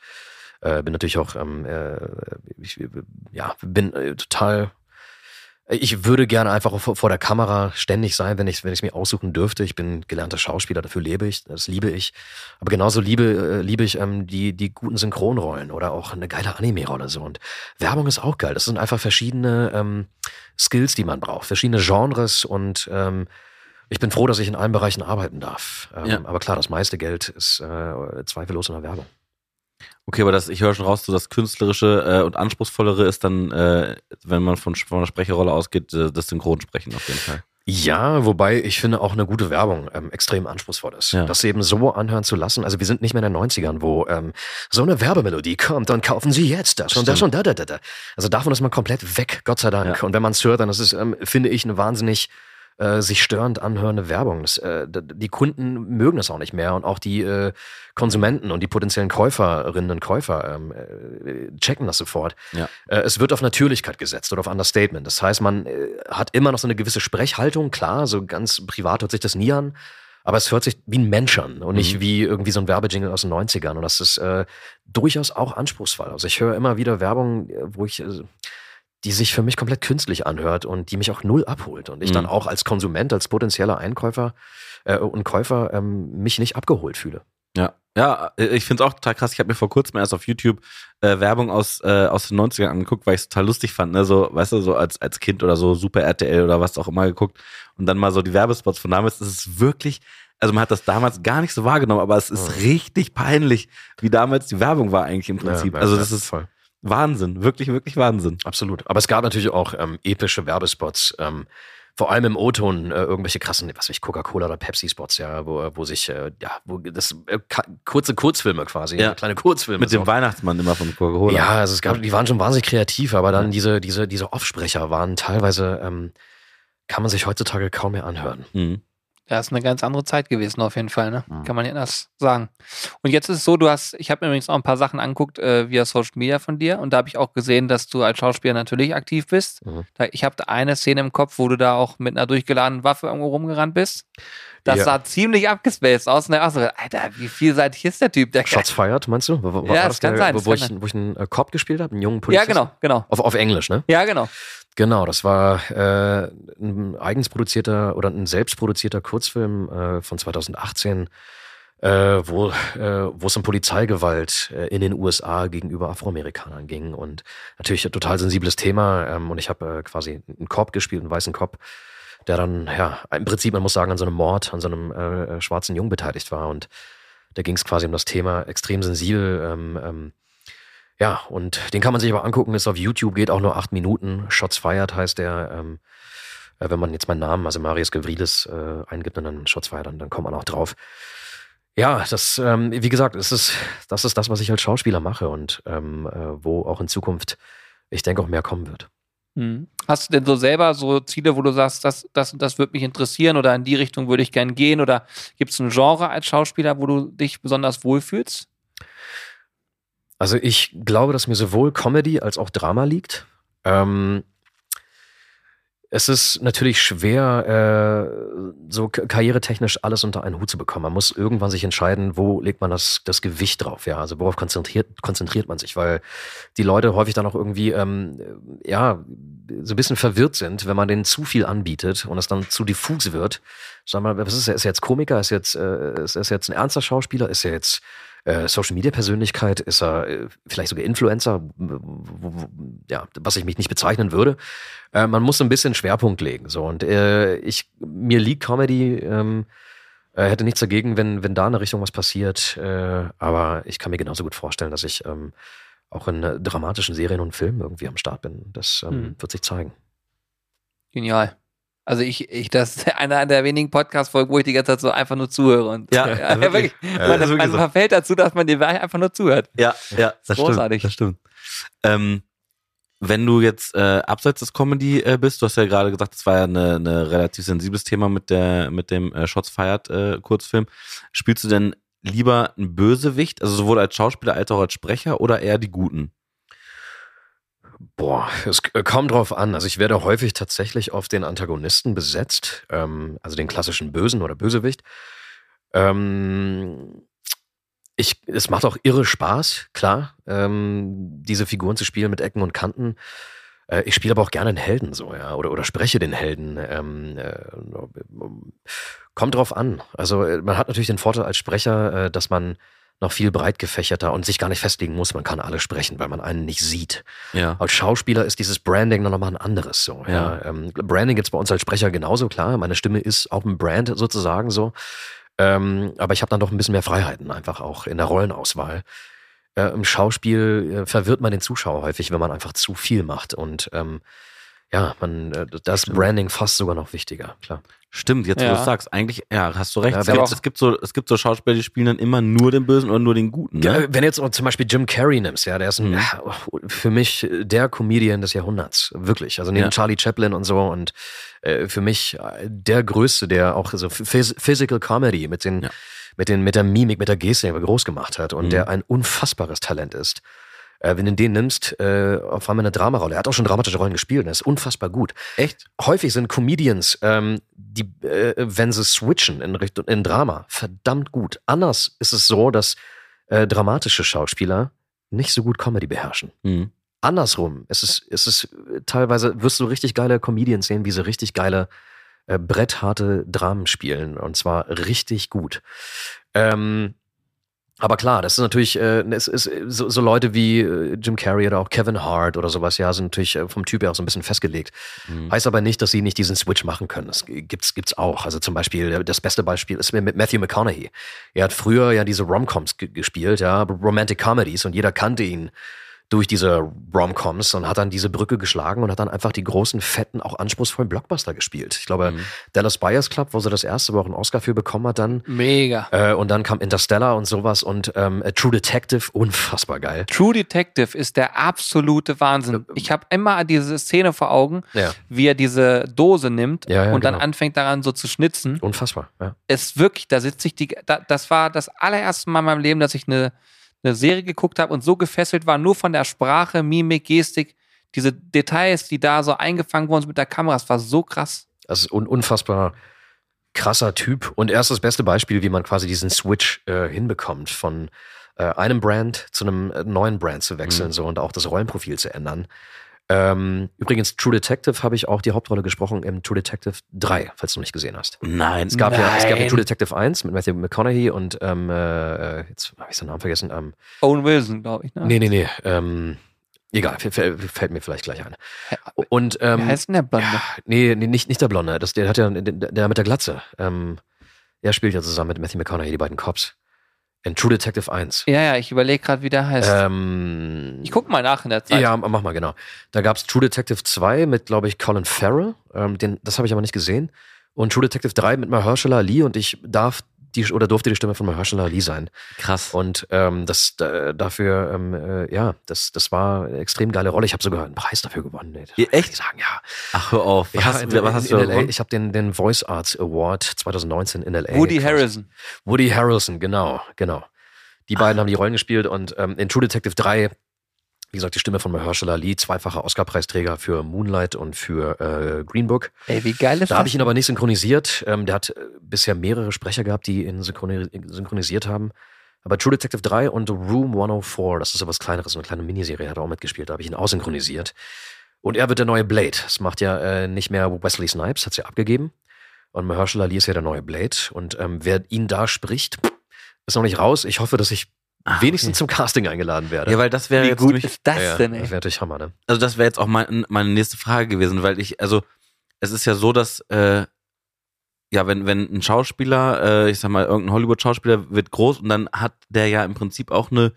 äh, bin natürlich auch, ähm, äh, ich, ja, bin äh, total Ich würde gerne einfach vor, der Kamera ständig sein, wenn ich wenn ich mir aussuchen dürfte. Ich bin gelernter Schauspieler, dafür lebe ich, das liebe ich. Aber genauso liebe äh, liebe ich ähm, die die guten Synchronrollen oder auch eine geile Anime-Rolle so. Und Werbung ist auch geil. Das sind einfach verschiedene ähm, Skills, die man braucht, verschiedene Genres und ähm, ich bin froh, dass ich in allen Bereichen arbeiten darf. Ähm, ja. Aber klar, das meiste Geld ist äh, zweifellos in der Werbung. Okay, aber das, ich höre schon raus, so das Künstlerische äh, und Anspruchsvollere ist dann, äh, wenn man von, von einer Sprecherrolle ausgeht, äh, das Synchronsprechen auf jeden Fall. Ja, wobei ich finde auch eine gute Werbung ähm, extrem anspruchsvoll ist. Ja. Das eben so anhören zu lassen. Also wir sind nicht mehr in den 90ern, wo ähm, so eine Werbemelodie kommt und kaufen Sie jetzt das und das und da, da, da, da. Also davon ist man komplett weg, Gott sei Dank. Ja. Und wenn man es hört, dann ist es, ähm, finde ich, eine wahnsinnig äh, sich störend anhörende Werbung. Das, äh, die Kunden mögen das auch nicht mehr und auch die äh, Konsumenten und die potenziellen Käuferinnen und Käufer ähm, äh, checken das sofort. Ja. Äh, es wird auf Natürlichkeit gesetzt oder auf Understatement. Das heißt, man äh, hat immer noch so eine gewisse Sprechhaltung, klar, so ganz privat hört sich das nie an. Aber es hört sich wie ein Mensch an und nicht mhm. wie irgendwie so ein Werbejingle aus den 90ern. Und das ist äh, durchaus auch anspruchsvoll. Also ich höre immer wieder Werbung, wo ich äh, die sich für mich komplett künstlich anhört und die mich auch null abholt und ich mhm. dann auch als Konsument, als potenzieller Einkäufer äh, und Käufer ähm, mich nicht abgeholt fühle. Ja, ja, ich finde es auch total krass. Ich habe mir vor kurzem erst auf YouTube äh, Werbung aus, äh, aus den 90ern angeguckt, weil ich es total lustig fand. Ne? So, weißt du, so als, als Kind oder so Super RTL oder was auch immer geguckt und dann mal so die Werbespots von damals. Das ist wirklich, also man hat das damals gar nicht so wahrgenommen, aber es ist ja. richtig peinlich, wie damals die Werbung war eigentlich im Prinzip. Ja, also das ist voll. Wahnsinn, wirklich, wirklich Wahnsinn. Absolut. Aber es gab natürlich auch ähm, epische Werbespots, ähm, vor allem im O-Ton äh, irgendwelche krassen, was weiß ich, Coca-Cola oder Pepsi-Spots, ja, wo, wo sich, äh, ja, wo das äh, kurze Kurzfilme quasi, ja. kleine Kurzfilme. Mit dem auch. Weihnachtsmann immer von Coca-Cola. Ja, also es gab, die waren schon wahnsinnig kreativ, aber dann ja. diese, diese, diese Offsprecher waren teilweise, ähm, kann man sich heutzutage kaum mehr anhören. Mhm. Ja, ist eine ganz andere Zeit gewesen, auf jeden Fall, ne? Mhm. Kann man nicht anders sagen. Und jetzt ist es so, du hast, ich habe mir übrigens auch ein paar Sachen anguckt äh, via Social Media von dir und da habe ich auch gesehen, dass du als Schauspieler natürlich aktiv bist. Mhm. Da, ich habe eine Szene im Kopf, wo du da auch mit einer durchgeladenen Waffe irgendwo rumgerannt bist. Das ja. sah ziemlich abgespaced aus. Und ne? so, Alter, wie vielseitig ist der Typ? Der Shots fired, meinst du? War, war ja, das, das kann der, sein. Wo, wo, ich, wo ich einen äh, Cop gespielt habe, einen jungen Polizisten? Ja, genau, genau. Auf, auf Englisch, ne? Ja, genau. Genau, das war äh, ein eigens produzierter oder ein selbstproduzierter Kurzfilm äh, von 2018, äh, wo, äh, wo es um Polizeigewalt äh, in den USA gegenüber Afroamerikanern ging. Und natürlich ein total sensibles Thema. Ähm, und ich habe äh, quasi einen Korb gespielt, einen weißen Korb, der dann, ja, im Prinzip, man muss sagen, an so einem Mord, an so einem schwarzen Jungen beteiligt war. Und da ging es quasi um das Thema extrem sensibel. Ähm, ähm, ja, und den kann man sich aber angucken, ist auf YouTube, geht auch nur acht Minuten. Shots Fired heißt der. Ähm, äh, wenn man jetzt meinen Namen, also Marius Gavrilis, äh, eingibt und dann Shots Fired, dann, dann kommt man auch drauf. Ja, das, ähm, wie gesagt, das ist, das ist das, was ich als Schauspieler mache und ähm, äh, wo auch in Zukunft, ich denke, auch mehr kommen wird. Mhm. Hast du denn so selber so Ziele, wo du sagst, das, das, das würde mich interessieren oder in die Richtung würde ich gern gehen? Oder gibt es ein Genre als Schauspieler, wo du dich besonders wohlfühlst? Also ich glaube, dass mir sowohl Comedy als auch Drama liegt. Ähm, es ist natürlich schwer, äh, so karrieretechnisch alles unter einen Hut zu bekommen. Man muss irgendwann sich entscheiden, wo legt man das, das Gewicht drauf, ja. Also worauf konzentriert, konzentriert man sich, weil die Leute häufig dann auch irgendwie, ähm, ja, so ein bisschen verwirrt sind, wenn man denen zu viel anbietet und es dann zu diffus wird. Sag mal, was ist er? Ist er jetzt Komiker? Ist er jetzt, äh, ist er jetzt ein ernster Schauspieler? Ist er jetzt äh, Social Media Persönlichkeit? Ist er äh, vielleicht sogar Influencer? Ja, was ich mich nicht bezeichnen würde. Äh, man muss ein bisschen Schwerpunkt legen. So und äh, ich mir liegt Comedy. Ähm, äh, hätte nichts dagegen, wenn wenn da in der Richtung was passiert. Äh, aber ich kann mir genauso gut vorstellen, dass ich ähm, auch in dramatischen Serien und Filmen irgendwie am Start bin. Das ähm, hm. wird sich zeigen. Genial. Also ich, ich, das ist einer der wenigen Podcast-Folgen, wo ich die ganze Zeit so einfach nur zuhöre. Und ja, ja, ja wirklich. Ja, man, wirklich man so. verfällt dazu, dass man dir einfach nur zuhört. Ja, ja, das Großartig. stimmt. Das stimmt. Ähm, wenn du jetzt äh, abseits des Comedy äh, bist, du hast ja gerade gesagt, das war ja eine, eine relativ sensibles Thema mit der mit dem äh, Shots Fired äh, Kurzfilm. Spielst du denn lieber einen Bösewicht, also sowohl als Schauspieler als auch als Sprecher, oder eher die Guten? Boah, es kommt drauf an. Also ich werde häufig tatsächlich auf den Antagonisten besetzt, ähm, also den klassischen Bösen oder Bösewicht. Ähm, ich, es macht auch irre Spaß, klar, ähm, diese Figuren zu spielen mit Ecken und Kanten. Äh, ich spiele aber auch gerne einen Helden so, ja, oder, oder spreche den Helden. Ähm, äh, kommt drauf an. Also äh, man hat natürlich den Vorteil als Sprecher, äh, dass man noch viel breit gefächerter und sich gar nicht festlegen muss. Man kann alle sprechen, weil man einen nicht sieht. Ja. Als Schauspieler ist dieses Branding noch mal ein anderes. So, ja. Ja. Ähm, Branding gibt's bei uns als Sprecher genauso klar. Meine Stimme ist auch ein Brand sozusagen so. Ähm, aber ich habe dann doch ein bisschen mehr Freiheiten einfach auch in der Rollenauswahl. Äh, Im Schauspiel äh, verwirrt man den Zuschauer häufig, wenn man einfach zu viel macht. Und ähm, ja, man, äh, das. Branding fast sogar noch wichtiger, klar. Stimmt, jetzt wo Ja. du sagst, eigentlich, ja, hast du recht. Ja, es, gibt, es, gibt so, es gibt so Schauspieler, die spielen dann immer nur den Bösen oder nur den Guten. Ja, Ne? wenn du jetzt zum Beispiel Jim Carrey nimmst, ja, der ist ein, Mhm. für mich der Comedian des Jahrhunderts, wirklich. Also neben Ja. Charlie Chaplin und so und äh, für mich äh, der Größte, der auch so Phys Physical Comedy mit den, mit den, mit der Mimik, mit der Geste groß gemacht hat und Mhm. der ein unfassbares Talent ist. Äh, wenn du den nimmst, äh, auf einmal eine Dramarolle. Er hat auch schon dramatische Rollen gespielt und er ist unfassbar gut Echt? häufig sind Comedians, ähm, die, äh, wenn sie switchen in Richtung in Drama, verdammt gut. Anders ist es so, dass äh, dramatische Schauspieler nicht so gut Comedy beherrschen. Mhm. Andersrum es, ist es äh, teilweise, wirst du richtig geile Comedians sehen, wie sie richtig geile äh, brettharte Dramen spielen. Und zwar richtig gut. Ähm, aber klar, das ist natürlich, äh, es ist so, so Leute wie äh, Jim Carrey oder auch Kevin Hart oder sowas, ja, sind natürlich äh, vom Typ her auch so ein bisschen festgelegt. Mhm. Heißt aber nicht, dass sie nicht diesen Switch machen können. Das gibt's, gibt's auch. Also zum Beispiel, äh, das beste Beispiel ist mit Matthew McConaughey. Er hat früher ja diese Romcoms ge- gespielt, ja, Romantic Comedies und jeder kannte ihn durch diese Romcoms und hat dann diese Brücke geschlagen und hat dann einfach die großen, fetten, auch anspruchsvollen Blockbuster gespielt. Ich glaube, Mhm. Dallas Buyers Club, wo sie das erste Mal auch einen Oscar für bekommen hat dann. Mega. Äh, und dann kam Interstellar und sowas und ähm, True Detective, unfassbar geil. True Detective ist der absolute Wahnsinn. Ich habe immer diese Szene vor Augen, Ja, wie er diese Dose nimmt Ja, ja, und dann genau. anfängt daran so zu schnitzen. unfassbar. Ja. Es wirklich, da sitze ich die, da, das war das allererste Mal in meinem Leben, dass ich eine, eine Serie geguckt habe und so gefesselt war, nur von der Sprache, Mimik, Gestik, diese Details, die da so eingefangen wurden mit der Kamera, das war so krass. Das ist un unfassbar krasser Typ. Und er ist das beste Beispiel, wie man quasi diesen Switch äh, hinbekommt, von äh, einem Brand zu einem äh, neuen Brand zu wechseln Mhm. so und auch das Rollenprofil zu ändern. Ähm, übrigens, True Detective habe ich auch die Hauptrolle gesprochen im True Detective 3, falls du nicht gesehen hast. Nein. Es gab ja, es gab ja Nein. True Detective 1 mit Matthew McConaughey und ähm, äh, jetzt habe ich seinen Namen vergessen. Ähm, Owen Wilson, glaube ich. Ne? Nee, nee, nee. Ähm, egal, fällt, mir vielleicht gleich ein. Und ähm, Wie heißt denn der Blonde? ja, nee, nee, nicht, nicht der Blonde. Das, der hat ja, der, der mit der Glatze. Ähm, er spielt ja zusammen mit Matthew McConaughey, die beiden Cops. In True Detective 1. Ja, ja, ich überlege gerade, wie der heißt. Ähm, ich guck mal nach in der Zeit. Ja, mach mal, genau. Da gab's True Detective 2 mit, glaube ich, Colin Farrell. Ähm, den, das habe ich aber nicht gesehen. Und True Detective 3 mit Mahershala Ali und ich darf die oder durfte die Stimme von Mahershala Ali sein. Krass. Und ähm, das da, dafür, ähm, äh, ja, das, das war eine extrem geile Rolle. Ich habe sogar einen Preis dafür gewonnen. Ja, echt? sagen, ja. Ach, hör auf. Was ja, hast, in, was hast in, du in LA? Ich habe den, den Voice Arts Award 2019 in LA. Woody. Harrison. Woody Harrelson, genau, genau. Die beiden haben die Rollen gespielt und ähm, in True Detective 3, wie gesagt, die Stimme von Mahershala Ali, zweifacher Oscar-Preisträger für Moonlight und für äh, Green Book. Ey, wie geil ist Da habe ich ihn aber nicht synchronisiert. Ähm, der hat äh, bisher mehrere Sprecher gehabt, die ihn synchroni synchronisiert haben. Aber True Detective 3 und Room 104, das ist so was Kleineres, eine kleine Miniserie, hat er auch mitgespielt. Da habe ich ihn aussynchronisiert. Und er wird der neue Blade. Das macht ja äh, nicht mehr Wesley Snipes, hat sie abgegeben. Und Mahershala Ali ist ja der neue Blade. Und ähm, wer ihn da spricht, ist noch nicht raus. Ich hoffe, dass ich Ah, wenigstens okay. zum Casting eingeladen werde. Ja, weil das wäre wie jetzt gut nämlich, ist das Ja, ja, denn, das ey? wäre natürlich Hammer, ne? also das wäre jetzt auch mein, meine nächste Frage gewesen, weil ich, also es ist ja so, dass äh, ja, wenn, wenn ein Schauspieler, äh, ich sag mal, irgendein Hollywood-Schauspieler wird groß und dann hat der ja im Prinzip auch eine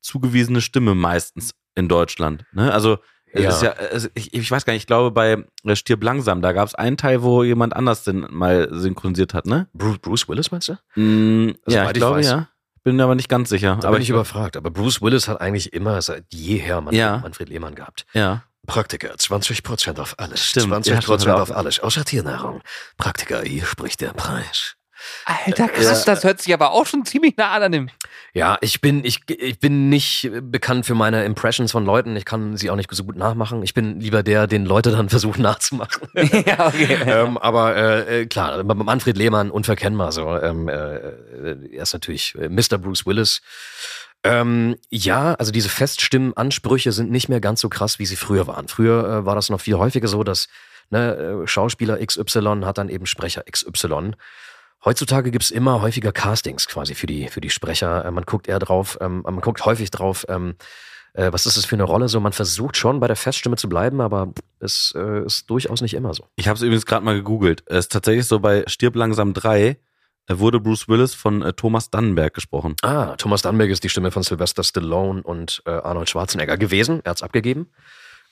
zugewiesene Stimme meistens in Deutschland. Ne? Also es Ja. ist ja, ich, ich weiß gar nicht, ich glaube bei äh, Stirb langsam, da gab es einen Teil, wo jemand anders den mal synchronisiert hat, ne? Bruce, Bruce Willis, meinst du? Mm, Also, ja, ich ich glaube weiß. ja. Bin aber nicht ganz sicher. Da aber bin ich überfragt. Aber Bruce Willis hat eigentlich immer seit jeher Manfred, Ja. Manfred Lehmann gehabt. Ja. Praktiker, 20% auf alles. Stimmt, 20% ja, stimmt, hör auf alles, außer Tiernahrung. Praktiker, hier spricht der Preis. Alter, krass, das hört sich aber auch schon ziemlich nah an dem. Ja, ich bin, ich, ich bin nicht bekannt für meine Impressions von Leuten. Ich kann sie auch nicht so gut nachmachen. Ich bin lieber der, den Leute dann versuchen nachzumachen. ja, okay. ähm, aber äh, klar, Manfred Lehmann unverkennbar so. Ähm, äh, er ist natürlich äh, Mr. Bruce Willis. Ähm, ja, also diese Feststimmenansprüche sind nicht mehr ganz so krass, wie sie früher waren. Früher äh, war das noch viel häufiger so, dass ne, äh, Schauspieler XY hat dann eben Sprecher XY. Heutzutage gibt's immer häufiger Castings quasi für die, für die Sprecher. Äh, man guckt eher drauf, ähm, man guckt häufig drauf, ähm, äh, was ist das für eine Rolle? So, man versucht schon bei der Feststimme zu bleiben, aber es äh, ist durchaus nicht immer so. Ich habe es übrigens gerade mal gegoogelt. Es ist tatsächlich so bei Stirb langsam 3 äh, wurde Bruce Willis von äh, Thomas Dannenberg gesprochen. Ah, Thomas Dannenberg ist die Stimme von Sylvester Stallone und äh, Arnold Schwarzenegger gewesen. Er hat's abgegeben.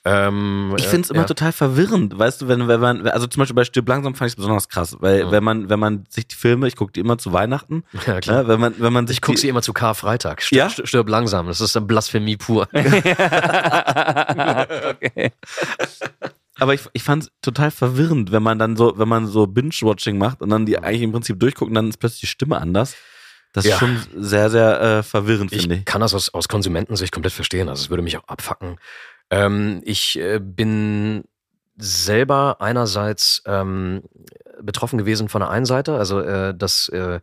Ähm, ich finde es immer ja. total verwirrend, weißt du, wenn, wenn man, also zum Beispiel bei Stirb langsam fand ich es besonders krass, weil Mhm. wenn man, wenn man sich die Filme, ich gucke die immer zu Weihnachten, Ja, klar. ne, wenn man, wenn man sich Ich gucke sie immer zu Karfreitag. Stirb, Ja? stirb langsam. Das ist eine Blasphemie pur. okay. aber ich, ich fand es total verwirrend, wenn man dann so, wenn man so Binge-Watching macht und dann die eigentlich im Prinzip durchguckt und dann ist plötzlich die Stimme anders. Das Ja. ist schon sehr, sehr äh, verwirrend, finde Ich ich. kann das aus, aus Konsumentensicht komplett verstehen. Also es würde mich auch abfacken. Ähm, ich äh, bin selber einerseits ähm, betroffen gewesen von der einen Seite, also äh, dass äh,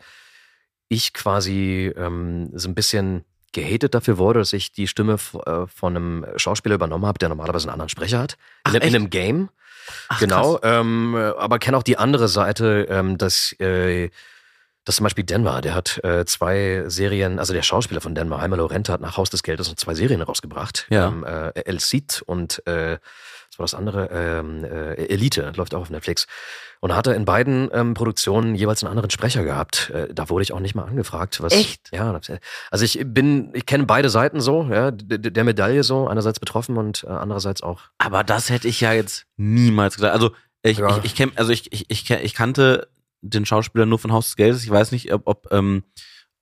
ich quasi ähm, so ein bisschen gehatet dafür wurde, dass ich die Stimme äh, von einem Schauspieler übernommen habe, der normalerweise einen anderen Sprecher hat. Ach, in, in einem Game. Ach, genau. Ähm, äh, aber kenne auch die andere Seite, ähm, dass, äh, dass zum Beispiel Denver, der hat äh, zwei Serien, also der Schauspieler von Denver, Heimer Lorente, hat nach Haus des Geldes noch zwei Serien rausgebracht. Ja. Ähm, äh, El Cid und äh, was war das andere? Ähm, äh, Elite, läuft auch auf Netflix. Und hat er in beiden ähm, Produktionen jeweils einen anderen Sprecher gehabt. Äh, da wurde ich auch nicht mal angefragt. Was, Echt? Ja. das- Also ich bin, ich kenne beide Seiten so, ja, der Medaille so, einerseits betroffen und äh, andererseits auch Aber das hätte ich ja jetzt niemals gedacht. Also ich, Ja. ich, ich kenn, also ich, ich, ich, ich kannte den Schauspieler nur von Haus des Geldes. Ich weiß nicht, ob, ob, ähm,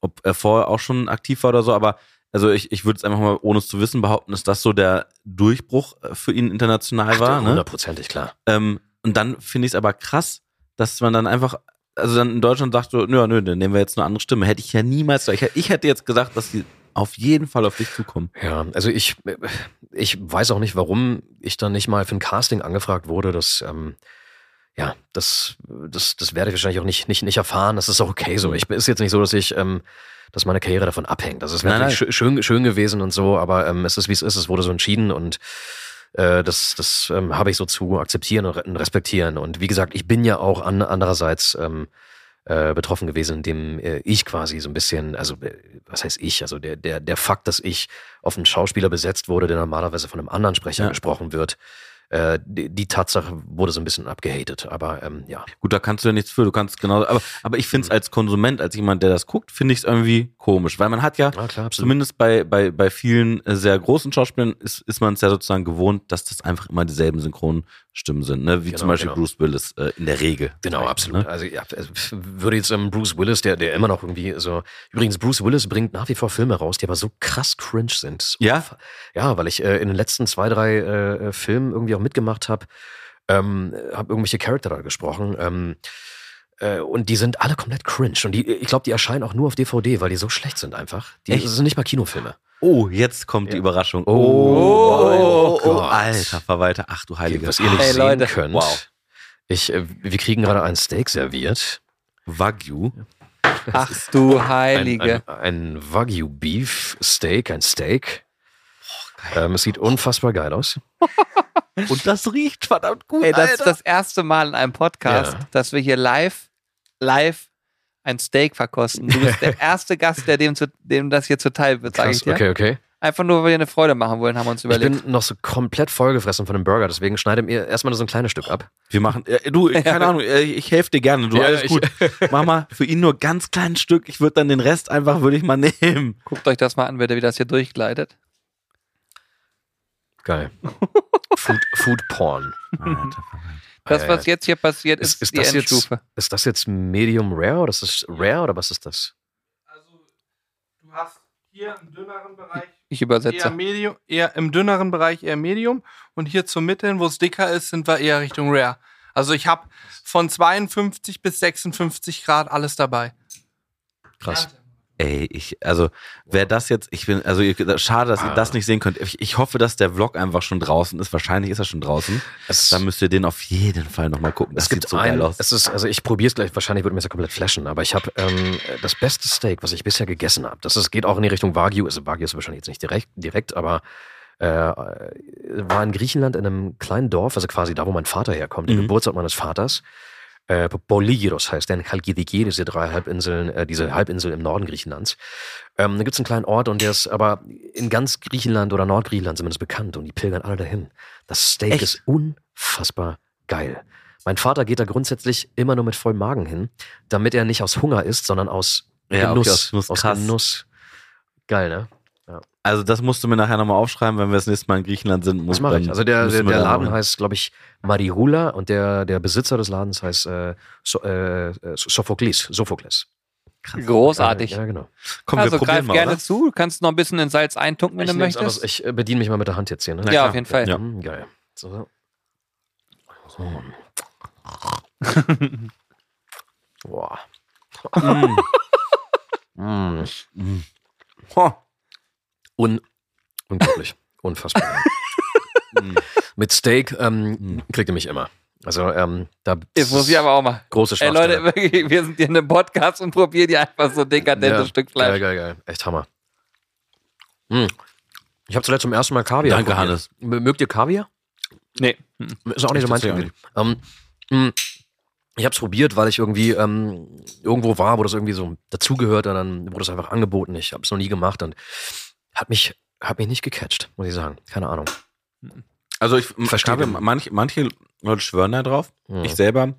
ob er vorher auch schon aktiv war oder so, aber also ich, ich würde es einfach mal, ohne es zu wissen, behaupten, dass das so der Durchbruch äh, für ihn international war. Ne? hundertprozentig klar. Ähm, und dann finde ich es aber krass, dass man dann einfach, also dann in Deutschland sagt so, nö, nö, dann nehmen wir jetzt eine andere Stimme. Hätte ich ja niemals, ich, hätte- ich hätte jetzt gesagt, dass die auf jeden Fall auf dich zukommen. Ja, also ich, ich weiß auch nicht, warum ich dann nicht mal für ein Casting angefragt wurde. Das, ähm, ja, das, das, das werde ich wahrscheinlich auch nicht, nicht, nicht erfahren. Das ist auch okay so. Ich ist jetzt nicht so, dass ich, ähm, dass meine Karriere davon abhängt. Das ist Nein, natürlich schö- schön, schön gewesen und so, aber ähm, es ist wie es ist. Es wurde so entschieden und äh, das, das ähm, habe ich so zu akzeptieren und re- und respektieren. Und wie gesagt, ich bin ja auch an, andererseits ähm, äh, betroffen gewesen, indem äh, ich quasi so ein bisschen, also äh, was heißt ich, also der, der, der Fakt, dass ich auf einen Schauspieler besetzt wurde, der normalerweise von einem anderen Sprecher Ja. gesprochen wird, äh, die, die Tatsache wurde so ein bisschen abgehatet. Aber ähm, ja, Gut, da kannst du ja nichts für, du kannst genau, aber, aber ich finde es als Konsument, als jemand, der das guckt, finde ich es irgendwie komisch, weil man hat ja, ja klar, zumindest bei, bei, bei vielen äh, sehr großen Schauspielern ist, ist man es ja sozusagen gewohnt, dass das einfach immer dieselben Synchronstimmen sind, ne? wie Genau, zum Beispiel genau. Bruce Willis äh, in der Regel. Genau, Vielleicht, absolut. Ne? Also ja, also, würde jetzt ähm, Bruce Willis, der, der immer noch irgendwie so. Übrigens, Bruce Willis bringt nach wie vor Filme raus, die aber so krass cringe sind. Ja? Ja, weil ich äh, in den letzten zwei, drei äh, Filmen irgendwie auch mitgemacht habe, ähm, habe irgendwelche Charakter da gesprochen. Ähm, äh, und die sind alle komplett cringe. Und die, ich glaube, die erscheinen auch nur auf DVD, weil die so schlecht sind einfach. Die Echt? das sind nicht mal Kinofilme. Oh, jetzt kommt die Ja. Überraschung. Oh, oh, oh, Gott. alter Verwalter, ach du Heilige. Was ihr nicht Ey, sehen Leute. könnt. Wow. Ich, äh, wir kriegen gerade ein Steak serviert. Wagyu. Ach du Ein, Heilige. ein, ein Wagyu Beef Steak, ein Steak. Ähm, es sieht unfassbar geil aus. Und das riecht verdammt gut, Ey, das ist Alter. das erste Mal in einem Podcast, Ja. dass wir hier live, live ein Steak verkosten. Du bist der erste Gast, der dem, zu, dem das hier zuteil wird, sage ich dir. okay, okay. Einfach nur, weil wir eine Freude machen wollen, haben wir uns Ich überlegt. bin noch so komplett vollgefressen von dem Burger, deswegen schneide mir erstmal nur so ein kleines Stück ab. Wir machen, äh, du, keine Ahnung, äh, ich helfe dir gerne, du, Ja, alles ich- gut. Mach mal für ihn nur ganz kleines Stück, ich würde dann den Rest einfach, würde ich mal nehmen. Guckt euch das mal an, wie das hier durchgleitet. Geil. Food, Food Porn. Alter, Das, was jetzt hier passiert, ist, ist, ist, die das jetzt, Endstufe. ist das jetzt Medium Rare oder ist das Rare oder was ist das? Also, du hast hier im dünneren Bereich Ich eher übersetze. Medium, eher im dünneren Bereich eher Medium und hier zur Mitte, wo es dicker ist, sind wir eher Richtung Rare. Also ich habe von 52 bis 56 Grad alles dabei. Krass. Ey, ich, also, wer das jetzt, ich bin, also, schade, dass ihr das nicht sehen könnt. Ich, ich hoffe, dass der Vlog einfach schon draußen ist. Wahrscheinlich ist er schon draußen. Es, Dann müsst ihr den auf jeden Fall nochmal gucken. Das es gibt sieht so ein, geil aus. es ist, also ich probiere es gleich, wahrscheinlich würde mir das ja komplett flashen, aber ich habe ähm, das beste Steak, was ich bisher gegessen habe. Das ist, geht auch in die Richtung Wagyu. Also Wagyu ist wahrscheinlich jetzt nicht direkt, direkt aber äh, war in Griechenland in einem kleinen Dorf, also quasi da, wo mein Vater herkommt, der Mhm. Geburtsort meines Vaters. Äh, Poligiros heißt der in Chalkidiki, diese drei Halbinseln, äh, diese Halbinsel im Norden Griechenlands. Ähm, da gibt es einen kleinen Ort und der ist aber in ganz Griechenland oder Nordgriechenland zumindest bekannt und die pilgern alle dahin. Das Steak Echt? ist unfassbar geil. Mein Vater geht da grundsätzlich immer nur mit vollem Magen hin, damit er nicht aus Hunger isst, sondern aus Ja, Genuss. okay, aus. Genuss. Geil, ne? Also, das musst du mir nachher nochmal aufschreiben, wenn wir das nächste Mal in Griechenland sind. Das Muss- mache ich. Also der, der, der Laden heißt, glaube ich, Marihula und der, der Besitzer des Ladens heißt äh, so, äh, äh, Sophokles. Sophokles. Großartig. Ja, genau. Komm, also wir probieren greif mal, gerne oder? zu. Kannst noch ein bisschen in Salz eintunken, wenn Ich, du möchtest. ich äh, bediene mich mal mit der Hand jetzt hier. Ne? Ja, klar. auf jeden Fall. Ja. Mm, geil. So. so. Boah. Mm. Mhm. Ho. Un unglaublich. Unfassbar. Mhm. Mit Steak ähm, Mhm. kriegt ihr mich immer. Also ähm, da Jetzt muss ich aber auch mal. große Ey. Leute, wirklich, wir sind hier in einem Podcast und probieren hier einfach so dekadentes Ja, Stück Geil, Fleisch. geil, geil. Echt Hammer. Mm. Ich habe zuletzt zum ersten Mal Kaviar. Danke, probiert. Hannes. Mögt ihr Kaviar? Nee. Ist auch nicht so meins. Ähm, mm, ich habe es probiert, weil ich irgendwie ähm, irgendwo war, wo das irgendwie so dazugehört und dann wurde es einfach angeboten. Ich habe es noch nie gemacht und hat mich, hat mich nicht gecatcht, muss ich sagen. Keine Ahnung. Also, ich Verstehe verstehe, den. manche, manche Leute schwören da drauf. Hm. Ich selber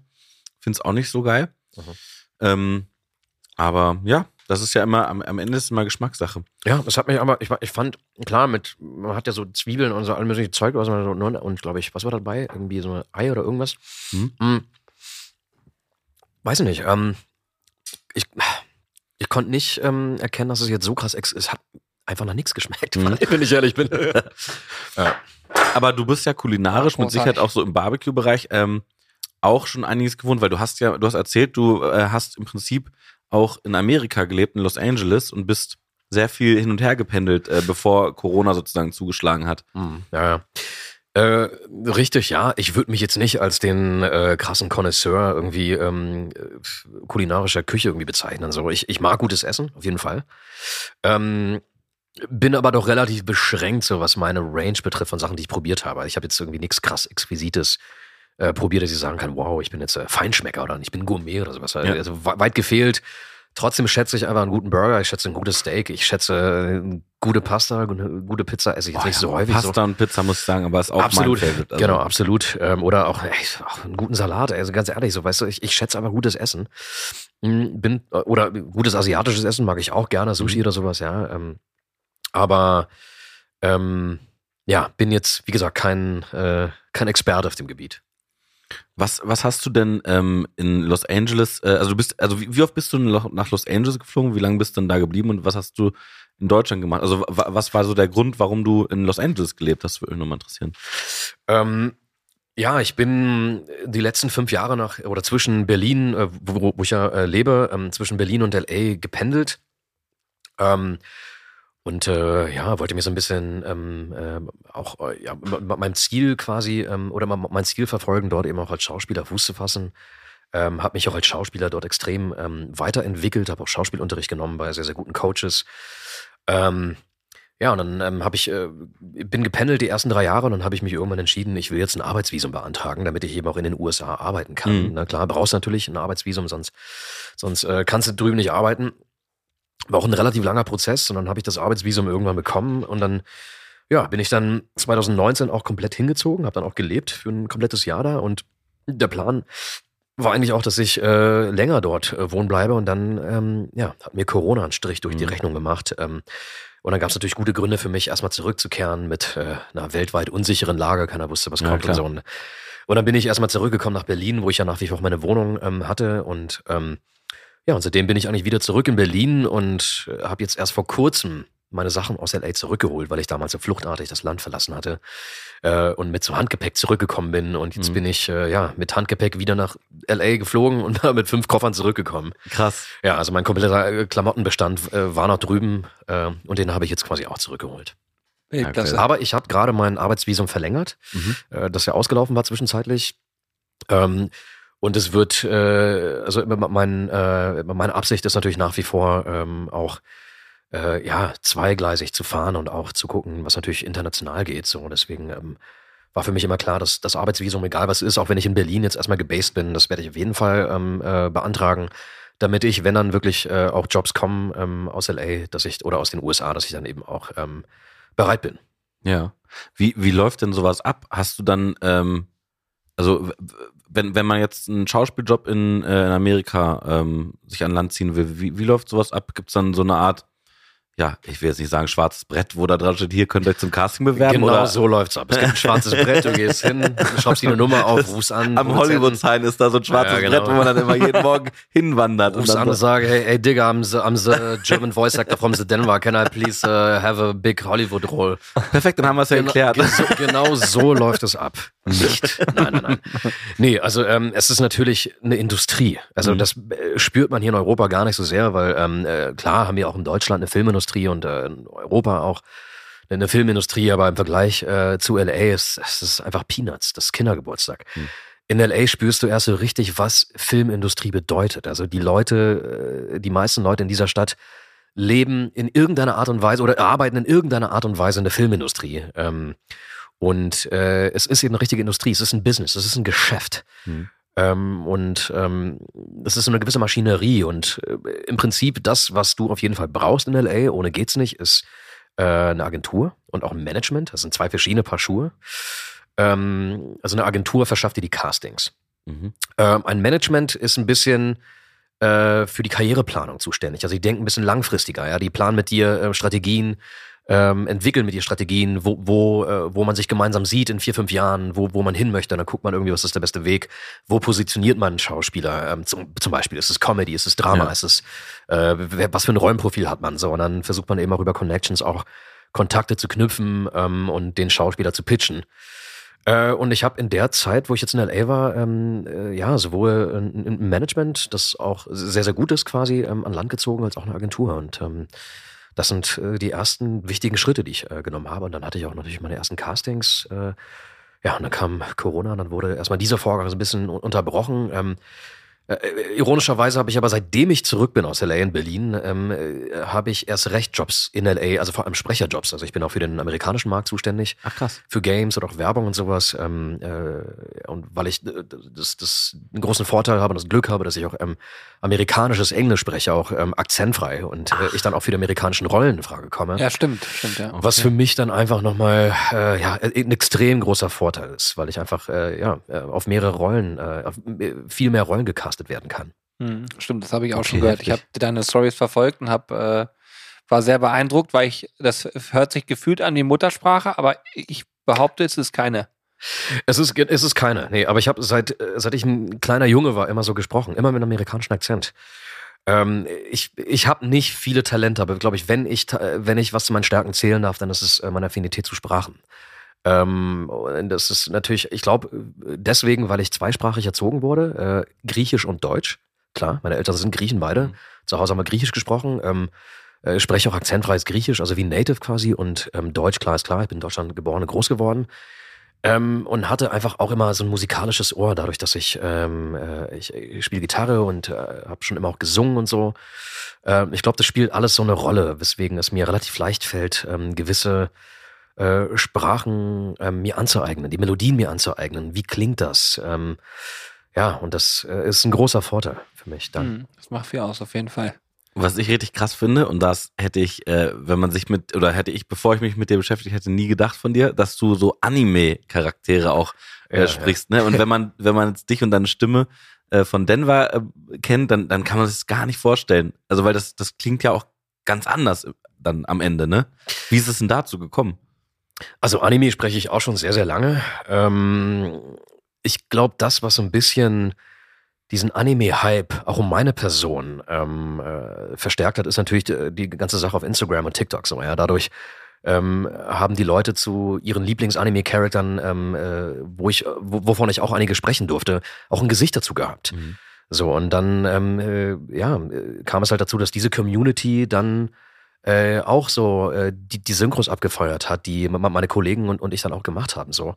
finde es auch nicht so geil. Mhm. Ähm, aber ja, das ist ja immer, am, am Ende ist es immer Geschmackssache. Ja, das hat mich aber, ich, ich fand, klar, mit, man hat ja so Zwiebeln und so all mögliche Zeug, was man so, ne, und glaube ich, was war dabei? Irgendwie so ein Ei oder irgendwas? Hm. Hm. Weiß ich nicht. Ähm, ich ich konnte nicht ähm, erkennen, dass es jetzt so krass ex Es hat einfach nach nichts geschmeckt, Mhm. wenn ich ehrlich bin. Aber du bist ja kulinarisch Ja, mit Sicherheit auch so im Barbecue-Bereich ähm, auch schon einiges gewohnt, weil du hast ja, du hast erzählt, du äh, hast im Prinzip auch in Amerika gelebt, in Los Angeles und bist sehr viel hin und her gependelt, äh, bevor Corona sozusagen zugeschlagen hat. Hm, ja, ja. Äh, richtig, ja. Ich würde mich jetzt nicht als den äh, krassen Connoisseur irgendwie ähm, äh, kulinarischer Küche irgendwie bezeichnen. So, ich, ich mag gutes Essen, auf jeden Fall. Ähm, bin aber doch relativ beschränkt, so was meine Range betrifft von Sachen, die ich probiert habe. Ich habe jetzt irgendwie nichts krass Exquisites äh, probiert, dass ich sagen kann, wow, ich bin jetzt äh, Feinschmecker oder ich bin Gourmet oder sowas. Also we- weit gefehlt. Trotzdem schätze ich einfach einen guten Burger, ich schätze ein gutes Steak, ich schätze äh, gute Pasta, eine gute Pizza esse ich jetzt Boah, nicht so ja, häufig. so. Pasta und Pizza muss ich sagen, aber ist auch absolut, mein Favorite. Also, genau, absolut. Ähm, oder auch, ey, auch einen guten Salat. Also ganz ehrlich, so weißt du, ich, ich schätze aber gutes Essen. Mm, Bin äh, oder gutes asiatisches Essen mag ich auch gerne, Sushi Mhm. oder sowas, ja. Ähm, aber ähm, ja, bin jetzt wie gesagt kein äh, kein Experte auf dem Gebiet. Was, was hast du denn ähm, in Los Angeles, äh, also du bist, also wie, wie oft bist du nach Los Angeles geflogen? Wie lange bist du denn da geblieben und was hast du in Deutschland gemacht? Also wa- was war so der Grund, warum du in Los Angeles gelebt hast? Würde mich nochmal interessieren. Ähm, ja, ich bin die letzten fünf Jahre nach oder zwischen Berlin, äh, wo, wo ich ja äh, lebe, ähm, zwischen Berlin und LA gependelt. Ähm, und äh, ja, wollte mir so ein bisschen ähm, ähm, auch äh, ja, mein Ziel quasi ähm, oder mein Ziel verfolgen, dort eben auch als Schauspieler Fuß zu fassen. Ähm, habe mich auch als Schauspieler dort extrem ähm, weiterentwickelt, habe auch Schauspielunterricht genommen bei sehr, sehr guten Coaches. Ähm, ja, und dann ähm, habe ich, äh, bin gependelt die ersten drei Jahre und dann habe ich mich irgendwann entschieden, ich will jetzt ein Arbeitsvisum beantragen, damit ich eben auch in den USA arbeiten kann. Mhm. Na klar, brauchst du natürlich ein Arbeitsvisum, sonst, sonst äh, kannst du drüben nicht arbeiten. War auch ein relativ langer Prozess und dann habe ich das Arbeitsvisum irgendwann bekommen und dann ja, bin ich dann 2019 auch komplett hingezogen, habe dann auch gelebt für ein komplettes Jahr da und der Plan war eigentlich auch, dass ich äh, länger dort äh, wohnen bleibe und dann ähm, ja, hat mir Corona einen Strich durch die Mhm. Rechnung gemacht. Ähm, und dann gab es natürlich gute Gründe für mich, erstmal zurückzukehren mit äh, einer weltweit unsicheren Lage. Keiner wusste, was Ja, kommt und klar. so. Und, und dann bin ich erstmal zurückgekommen nach Berlin, wo ich ja nach wie vor meine Wohnung ähm, hatte. Und ähm, ja, und seitdem bin ich eigentlich wieder zurück in Berlin und äh, habe jetzt erst vor kurzem meine Sachen aus LA zurückgeholt, weil ich damals so fluchtartig das Land verlassen hatte äh, und mit so Handgepäck zurückgekommen bin. Und jetzt Mhm. bin ich äh, ja mit Handgepäck wieder nach LA geflogen und mit fünf Koffern zurückgekommen. Krass. Ja, also mein kompletter äh, Klamottenbestand äh, war noch drüben äh, und den habe ich jetzt quasi auch zurückgeholt. Weltklasse. Aber ich habe gerade mein Arbeitsvisum verlängert, Mhm. äh, das ja ausgelaufen war zwischenzeitlich. Ähm, und es wird, äh, also mein, äh, meine Absicht ist natürlich nach wie vor ähm, auch äh, ja zweigleisig zu fahren und auch zu gucken, was natürlich international geht. So, deswegen ähm, war für mich immer klar, dass das Arbeitsvisum, egal was ist, auch wenn ich in Berlin jetzt erstmal gebased bin, das werde ich auf jeden Fall ähm, äh, beantragen, damit ich, wenn dann wirklich äh, auch Jobs kommen ähm, aus LA, dass ich oder aus den USA, dass ich dann eben auch ähm, bereit bin. Ja. Wie, wie läuft denn sowas ab? Hast du dann, ähm, also wenn, wenn man jetzt einen Schauspieljob in, äh, in Amerika ähm, sich an Land ziehen will, wie, wie läuft sowas ab? Gibt es dann so eine Art, ja, ich will jetzt nicht sagen schwarzes Brett, wo da dran steht, hier könnt ihr euch zum Casting bewerben? Genau oder so läuft's ab. Es gibt ein schwarzes Brett, du gehst hin, schraubst dir eine Nummer auf, rufst an. am Hollywood-Sign ist da so ein schwarzes Ja, genau. Brett, wo man dann immer jeden Morgen hinwandert. Rufst an dann und sage, hey, hey Digga, I'm the, I'm the German voice actor from the Denver. Can I please uh, have a big Hollywood role? perfekt, dann haben wir es ja Genau, erklärt. ge- so, genau so läuft es ab. Nicht. Nein, nein, nein. Nee, also ähm, es ist natürlich eine Industrie. Also Mhm. das äh, spürt man hier in Europa gar nicht so sehr, weil ähm, äh, klar haben wir auch in Deutschland eine Filmindustrie und äh, in Europa auch eine Filmindustrie, aber im Vergleich äh, zu LA ist es einfach Peanuts, das ist Kindergeburtstag. Mhm. In LA spürst du erst so richtig, was Filmindustrie bedeutet. Also die Leute, äh, die meisten Leute in dieser Stadt leben in irgendeiner Art und Weise oder arbeiten in irgendeiner Art und Weise in der Filmindustrie. Ähm, und äh, es ist eben eine richtige Industrie, es ist ein Business, es ist ein Geschäft. Mhm. Ähm, und ähm, es ist eine gewisse Maschinerie. Und äh, im Prinzip das, was du auf jeden Fall brauchst in LA, ohne geht's nicht, ist äh, eine Agentur und auch ein Management. Das sind zwei verschiedene Paar Schuhe. Ähm, also eine Agentur verschafft dir die Castings. Mhm. Ähm, ein Management ist ein bisschen äh, für die Karriereplanung zuständig. Also die denken ein bisschen langfristiger. Ja, die planen mit dir äh, Strategien, ähm, entwickeln mit dir Strategien, wo wo, äh, wo man sich gemeinsam sieht in vier fünf Jahren, wo wo man hin möchte. Und dann guckt man irgendwie, was ist der beste Weg. Wo positioniert man einen Schauspieler? Ähm, zum, zum Beispiel ist es Comedy, ist es Drama, Ja. ist es äh, wer, was für ein Rollenprofil hat man so? Und dann versucht man eben auch über Connections auch Kontakte zu knüpfen ähm, und den Schauspieler zu pitchen. Äh, und ich habe in der Zeit, wo ich jetzt in LA war, ähm, äh, ja, sowohl ein, ein Management, das auch sehr, sehr gut ist, quasi ähm, an Land gezogen, als auch eine Agentur. Und ähm, das sind äh, die ersten wichtigen Schritte, die ich äh, genommen habe. Und dann hatte ich auch natürlich meine ersten Castings. Äh, ja, und dann kam Corona, und dann wurde erstmal dieser Vorgang so ein bisschen un- unterbrochen. Ähm, äh, ironischerweise habe ich aber seitdem ich zurück bin aus LA in Berlin, ähm, äh, habe ich erst recht Jobs in LA, also vor allem Sprecherjobs. Also ich bin auch für den amerikanischen Markt zuständig Ach krass. für Games oder auch Werbung und sowas. Ähm, äh, und weil ich äh, das, das einen großen Vorteil habe und das Glück habe, dass ich auch ähm, amerikanisches Englisch spreche, auch ähm, akzentfrei und äh, ich dann auch für die amerikanischen Rollen in Frage komme. Ja, stimmt, stimmt, ja. Was für mich dann einfach nochmal äh, ja, ein extrem großer Vorteil ist, weil ich einfach äh, ja, äh, auf mehrere Rollen, äh, auf äh, viel mehr Rollen gecastet werden kann. Hm, stimmt, das habe ich auch Okay, schon gehört. Ich habe deine Stories verfolgt und habe äh, war sehr beeindruckt, weil ich das hört sich gefühlt an wie Muttersprache, aber ich behaupte, es ist keine. Es ist, es ist keine, nee, aber ich habe seit, seit ich ein kleiner Junge war immer so gesprochen, immer mit einem amerikanischen Akzent. Ähm, ich ich habe nicht viele Talente, aber glaube ich, wenn ich, wenn ich was zu meinen Stärken zählen darf, dann ist es äh, meine Affinität zu Sprachen. Ähm, das ist natürlich, ich glaube, deswegen, weil ich zweisprachig erzogen wurde, äh, Griechisch und Deutsch. Klar, meine Eltern sind Griechen beide. Mhm. Zu Hause haben wir Griechisch gesprochen. Ähm, äh, spreche auch akzentfreies Griechisch, also wie Native quasi. Und ähm, Deutsch, klar ist klar, ich bin in Deutschland geboren und groß geworden. Ähm, und hatte einfach auch immer so ein musikalisches Ohr, dadurch, dass ich, ähm, äh, ich, ich spiele Gitarre und äh, habe schon immer auch gesungen und so. Ähm, ich glaube, das spielt alles so eine Rolle, weswegen es mir relativ leicht fällt, ähm, gewisse äh, Sprachen ähm, mir anzueignen, die Melodien mir anzueignen. Wie klingt das? Ähm, ja, und das äh, ist ein großer Vorteil für mich dann. Hm, das macht viel aus, auf jeden Fall. Was ich richtig krass finde, und das hätte ich, äh, wenn man sich mit, oder hätte ich, bevor ich mich mit dir beschäftigt hätte, nie gedacht von dir, dass du so Anime-Charaktere auch äh, Ja, sprichst. Ne? Und wenn man, wenn man jetzt dich und deine Stimme äh, von Denver äh, kennt, dann, dann kann man sich das gar nicht vorstellen. Also, weil das, das klingt ja auch ganz anders dann am Ende, ne? Wie ist es denn dazu gekommen? Also Anime spreche ich auch schon sehr, sehr lange. Ähm, ich glaube, das, was so ein bisschen diesen Anime-Hype auch um meine Person ähm, äh, verstärkt hat, ist natürlich die, die ganze Sache auf Instagram und TikTok so. Ja, dadurch ähm, haben die Leute zu ihren Lieblings-Anime-Charaktern, ähm, äh, wo ich, wo, wovon ich auch einige sprechen durfte, auch ein Gesicht dazu gehabt. Mhm. So und dann ähm, äh, ja äh, kam es halt dazu, dass diese Community dann äh, auch so äh, die, die Synchros abgefeuert hat, die meine Kollegen und, und ich dann auch gemacht haben. So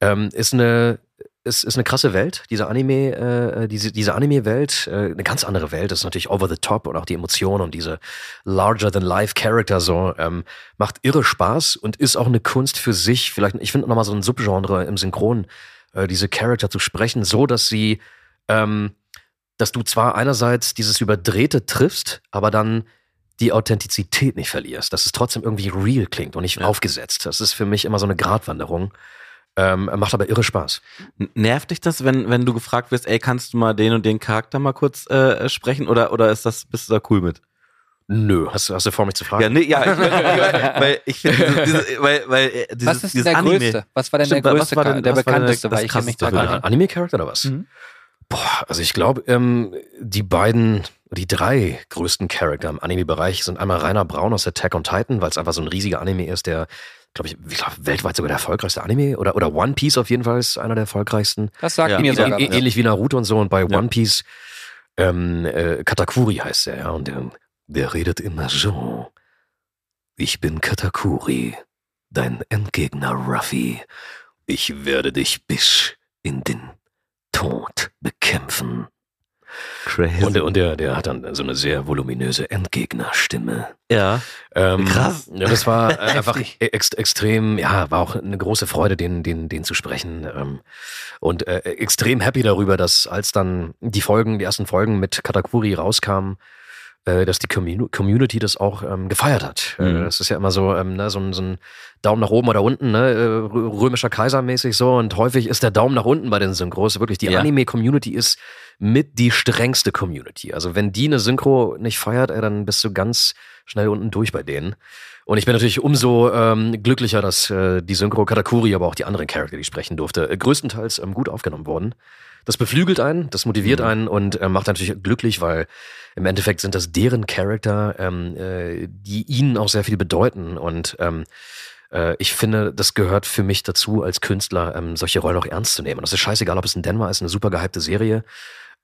ähm, ist eine ist, ist eine krasse Welt, diese Anime, äh, diese, diese Anime-Welt, äh, eine ganz andere Welt, das ist natürlich over the top und auch die Emotionen und diese larger than life Character so, ähm, macht irre Spaß und ist auch eine Kunst für sich. Vielleicht, ich finde nochmal so ein Subgenre im Synchron, äh, diese Character zu sprechen, so dass sie, ähm, dass du zwar einerseits dieses Überdrehte triffst, aber dann die Authentizität nicht verlierst, dass es trotzdem irgendwie real klingt und nicht Ja. aufgesetzt. Das ist für mich immer so eine Gratwanderung. Ähm, macht aber irre Spaß. Nervt dich das, wenn, wenn du gefragt wirst, ey, kannst du mal den und den Charakter mal kurz äh, sprechen? Oder, oder ist das, bist du da cool mit? Nö, hast, du- hast du vor, mich zu fragen? Ja, nee, ja, ich, weil, weil ich finde, diese, weil, weil äh, dieses, Was ist denn dieses der Anime, größte? Was war denn Stimmt, der was größte, war denn- Charakter, der was war denn bekannteste? das Weil ich kenne mich da krasseste? Anime-Charakter oder was? Mhm. Boah, also ich glaube, ähm, die beiden, die drei größten Charakter im Anime-Bereich sind einmal Rainer Braun aus Attack on Titan, weil es einfach so ein riesiger Anime ist, der, glaube ich, ich glaub, weltweit sogar der erfolgreichste Anime oder, oder One Piece auf jeden Fall ist einer der erfolgreichsten. Das sagt Ja. mir Ä- sogar. ä- was. Ähnlich wie Naruto und so und bei Ja. One Piece ähm, äh, Katakuri heißt er, ja, und der, der redet immer so. Ich bin Katakuri, dein Endgegner Ruffy. Ich werde dich bis in den Tod bekämpfen. Crazy. Und, der, und der, der hat dann so eine sehr voluminöse Endgegnerstimme. ja. Ähm, Krass. Ja, das war äh, einfach Heftig. ex extrem, ja, war auch eine große Freude, den, den, den zu sprechen. Ähm, und äh, extrem happy darüber, dass als dann die Folgen, die ersten Folgen mit Katakuri rauskamen, dass die Commu Community das auch ähm, gefeiert hat. Äh, Mhm. das ist ja immer so, ähm, ne, so, ein, so ein Daumen nach oben oder unten, ne, äh, rö- römischer Kaiser mäßig so. Und häufig ist der Daumen nach unten bei den Synchros. Wirklich, die Ja. Anime-Community ist mit die strengste Community. Also wenn die eine Synchro nicht feiert, ey, dann bist du ganz schnell unten durch bei denen. Und ich bin natürlich umso ähm, glücklicher, dass äh, die Synchro Katakuri, aber auch die anderen Charakter, die ich sprechen durfte, äh, größtenteils ähm, gut aufgenommen wurden. Das beflügelt einen, das motiviert Mhm. einen und äh, macht natürlich glücklich, weil im Endeffekt sind das deren Charakter, ähm, äh, die ihnen auch sehr viel bedeuten. Und ähm, äh, ich finde, das gehört für mich dazu, als Künstler ähm, solche Rollen auch ernst zu nehmen. Und das ist scheißegal, ob es ein Denver ist, eine super gehypte Serie,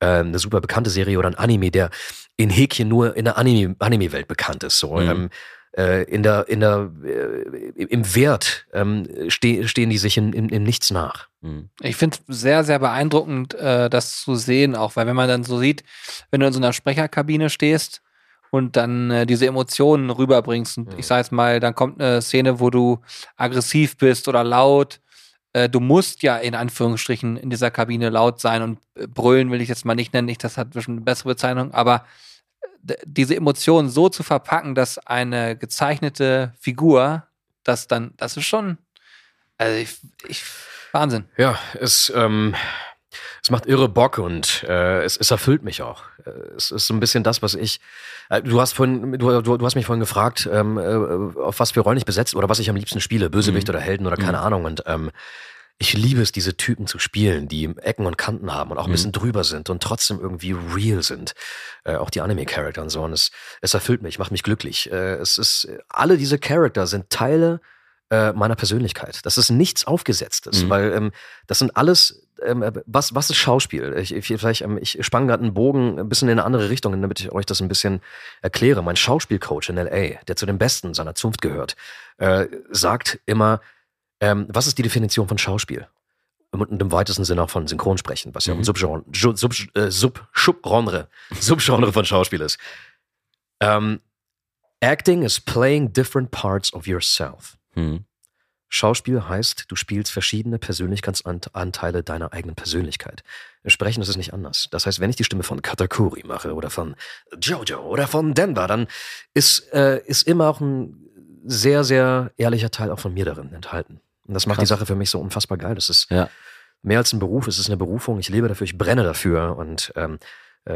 ähm, eine super bekannte Serie oder ein Anime, der in Häkchen nur in der Anime- Anime-Welt bekannt ist. So. Mhm. Äh, in der, in der, äh, im Wert ähm, ste stehen die sich in, in, in nichts nach. Mhm. Ich finde es sehr, sehr beeindruckend, äh, das zu sehen, auch weil wenn man dann so sieht, wenn du in so einer Sprecherkabine stehst und dann äh, diese Emotionen rüberbringst und Mhm. ich sag jetzt mal, dann kommt eine Szene, wo du aggressiv bist oder laut. Äh, du musst ja in Anführungsstrichen in dieser Kabine laut sein und äh, brüllen will ich jetzt mal nicht nennen, nicht, das hat bestimmt eine bessere Bezeichnung, aber diese Emotionen so zu verpacken, dass eine gezeichnete Figur das dann, das ist schon, also ich, ich Wahnsinn. Ja, es, ähm, es macht irre Bock und äh, es, es erfüllt mich auch. Äh, Es ist so ein bisschen das, was ich. Äh, du hast vorhin, du, du, du hast mich vorhin gefragt, ähm, äh, auf was für Rollen ich besetzt oder was ich am liebsten spiele, Bösewicht Mhm. oder Helden oder keine Mhm. Ahnung. Und ähm, ich liebe es, diese Typen zu spielen, die Ecken und Kanten haben und auch ein Mhm. bisschen drüber sind und trotzdem irgendwie real sind. Äh, auch die Anime-Charakter und so. Und es, es erfüllt mich, macht mich glücklich. Äh, es ist, alle diese Charakter sind Teile äh, meiner Persönlichkeit. Das ist nichts Aufgesetztes, Mhm. weil ähm, das sind alles, ähm, was, was ist Schauspiel? Ich, ich, vielleicht, ähm, ich spann gerade einen Bogen ein bisschen in eine andere Richtung, damit ich euch das ein bisschen erkläre. Mein Schauspielcoach in L.A., der zu den Besten seiner Zunft gehört, äh, sagt immer, ähm, was ist die Definition von Schauspiel? Und im weitesten Sinne auch von Synchronsprechen, was ja Mhm. ein Subgenre, Sub, äh, Sub, Subgenre, Subgenre von Schauspiel ist. Ähm, acting is playing different parts of yourself. Mhm. Schauspiel heißt, du spielst verschiedene Persönlichkeitsanteile deiner eigenen Persönlichkeit. Im Sprechen ist es nicht anders. Das heißt, wenn ich die Stimme von Katakuri mache oder von Jojo oder von Denver, dann ist, äh, ist immer auch ein sehr, sehr ehrlicher Teil auch von mir darin enthalten. Und das macht Krass. die Sache für mich so unfassbar geil. Das ist Ja. mehr als ein Beruf, es ist eine Berufung. Ich lebe dafür, ich brenne dafür und ähm, äh,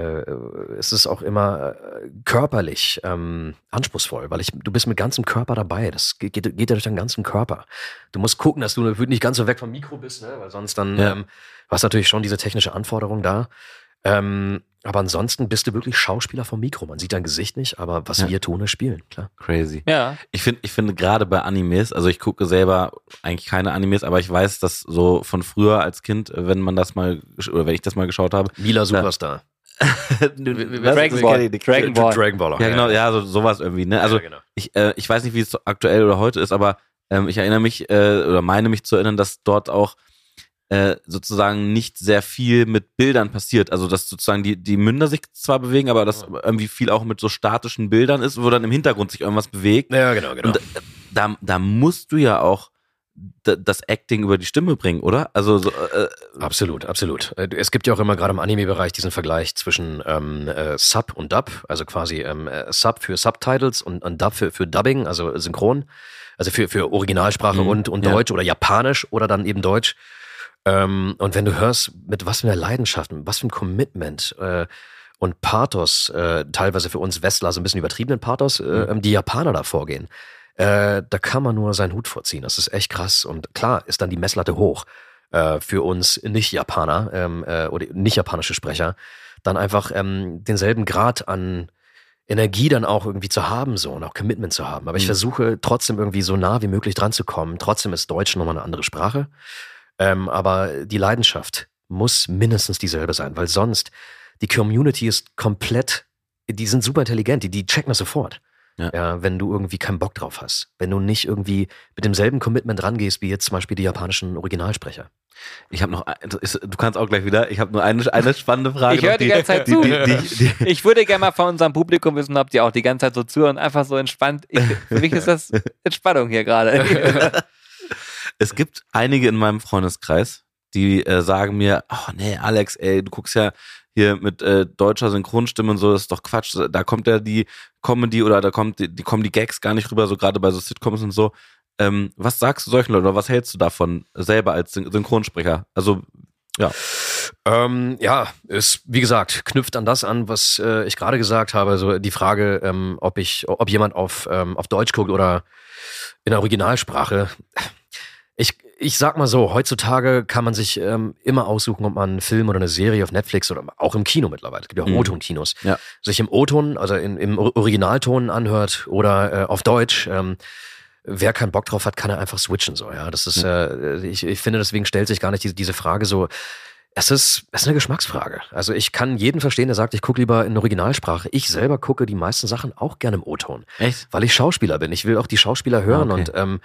es ist auch immer äh, körperlich ähm, anspruchsvoll, weil ich, du bist mit ganzem Körper dabei. Das geht, geht ja durch deinen ganzen Körper. Du musst gucken, dass du nicht ganz so weg vom Mikro bist, ne? weil sonst dann Ja. ähm, hast du natürlich schon diese technische Anforderung da. Ähm, aber ansonsten bist du wirklich Schauspieler vom Mikro. Man sieht dein Gesicht nicht, aber was Ja. wir tun, ist spielen, klar. Crazy. Ja. Ich finde, ich finde gerade bei Animes, also ich gucke selber eigentlich keine Animes, aber ich weiß, dass so von früher als Kind, wenn man das mal, oder wenn ich das mal geschaut habe. Mila Superstar. Dragon Ball. Dragon Ball. Dragon Ball. Ja, genau, ja, so, sowas irgendwie, ne? Also ja, genau. ich, äh, ich weiß nicht, wie es aktuell oder heute ist, aber ähm, ich erinnere mich äh, oder meine mich zu erinnern, dass dort auch äh, sozusagen nicht sehr viel mit Bildern passiert. Also dass sozusagen die, die Münder sich zwar bewegen, aber dass irgendwie viel auch mit so statischen Bildern ist, wo dann im Hintergrund sich irgendwas bewegt. Ja, genau, genau. Und äh, da, da musst du ja auch das Acting über die Stimme bringen, oder? Also so, äh, Absolut, absolut. Äh, Es gibt ja auch immer gerade im Anime-Bereich diesen Vergleich zwischen ähm, äh, Sub und Dub, also quasi ähm, äh, Sub für Subtitles und, und Dub für, für Dubbing, also Synchron, also für, für Originalsprache Mhm, und, und ja. Deutsch oder Japanisch oder dann eben Deutsch. Ähm, und wenn du hörst, mit was für einer Leidenschaft, mit was für ein Commitment äh, und Pathos, äh, teilweise für uns Westler so ein bisschen übertriebenen Pathos, äh, die Japaner da vorgehen, äh, da kann man nur seinen Hut vorziehen. Das ist echt krass. Und klar ist dann die Messlatte hoch äh, für uns Nicht-Japaner ähm, äh, oder nicht-japanische Sprecher, dann einfach ähm, denselben Grad an Energie dann auch irgendwie zu haben so und auch Commitment zu haben. Aber ich Mhm. versuche trotzdem irgendwie so nah wie möglich dran zu kommen. Trotzdem ist Deutsch nochmal eine andere Sprache. Ähm, aber die Leidenschaft muss mindestens dieselbe sein, weil sonst die Community ist komplett, die sind super intelligent, die, die checken das sofort. Ja. wenn du irgendwie keinen Bock drauf hast. Wenn du nicht irgendwie mit demselben Commitment rangehst, wie jetzt zum Beispiel die japanischen Originalsprecher. ich habe noch, du kannst auch gleich wieder, ich habe nur eine, eine spannende Frage. Ich höre noch, die ganze Zeit die, zu. Die, die, die, Ich würde gerne mal von unserem Publikum wissen, ob die auch die ganze Zeit so zuhören, einfach so entspannt. Ich, für mich ist das Entspannung hier gerade. Es gibt einige in meinem Freundeskreis, die äh, sagen mir, oh nee, Alex, ey, du guckst ja hier mit äh, deutscher Synchronstimme und so, das ist doch Quatsch. Da kommt ja die Comedy oder da kommt die, die kommen die Gags gar nicht rüber, so gerade bei so Sitcoms und so. Ähm, was sagst du solchen Leuten oder was hältst du davon selber als Syn Synchronsprecher? Also, ja. Ähm, ja, ist, wie gesagt, knüpft an das an, was äh, ich gerade gesagt habe. So die Frage, ähm, ob ich, ob jemand auf, ähm, auf Deutsch guckt oder in der Originalsprache. Ich, ich sag mal so, heutzutage kann man sich ähm, immer aussuchen, ob man einen Film oder eine Serie auf Netflix oder auch im Kino mittlerweile, es gibt ja auch Mhm. O-Ton-Kinos, Ja. sich im O-Ton, also in, im Originalton anhört oder äh, auf Deutsch. Ähm, wer keinen Bock drauf hat, kann er einfach switchen. So, ja, das ist, äh, ich, ich finde, deswegen stellt sich gar nicht diese, diese Frage so. Es ist, es ist eine Geschmacksfrage. Also ich kann jeden verstehen, der sagt, ich gucke lieber in Originalsprache. Ich selber gucke die meisten Sachen auch gerne im O-Ton, Echt? weil ich Schauspieler bin. Ich will auch die Schauspieler hören Ah, okay. und ähm,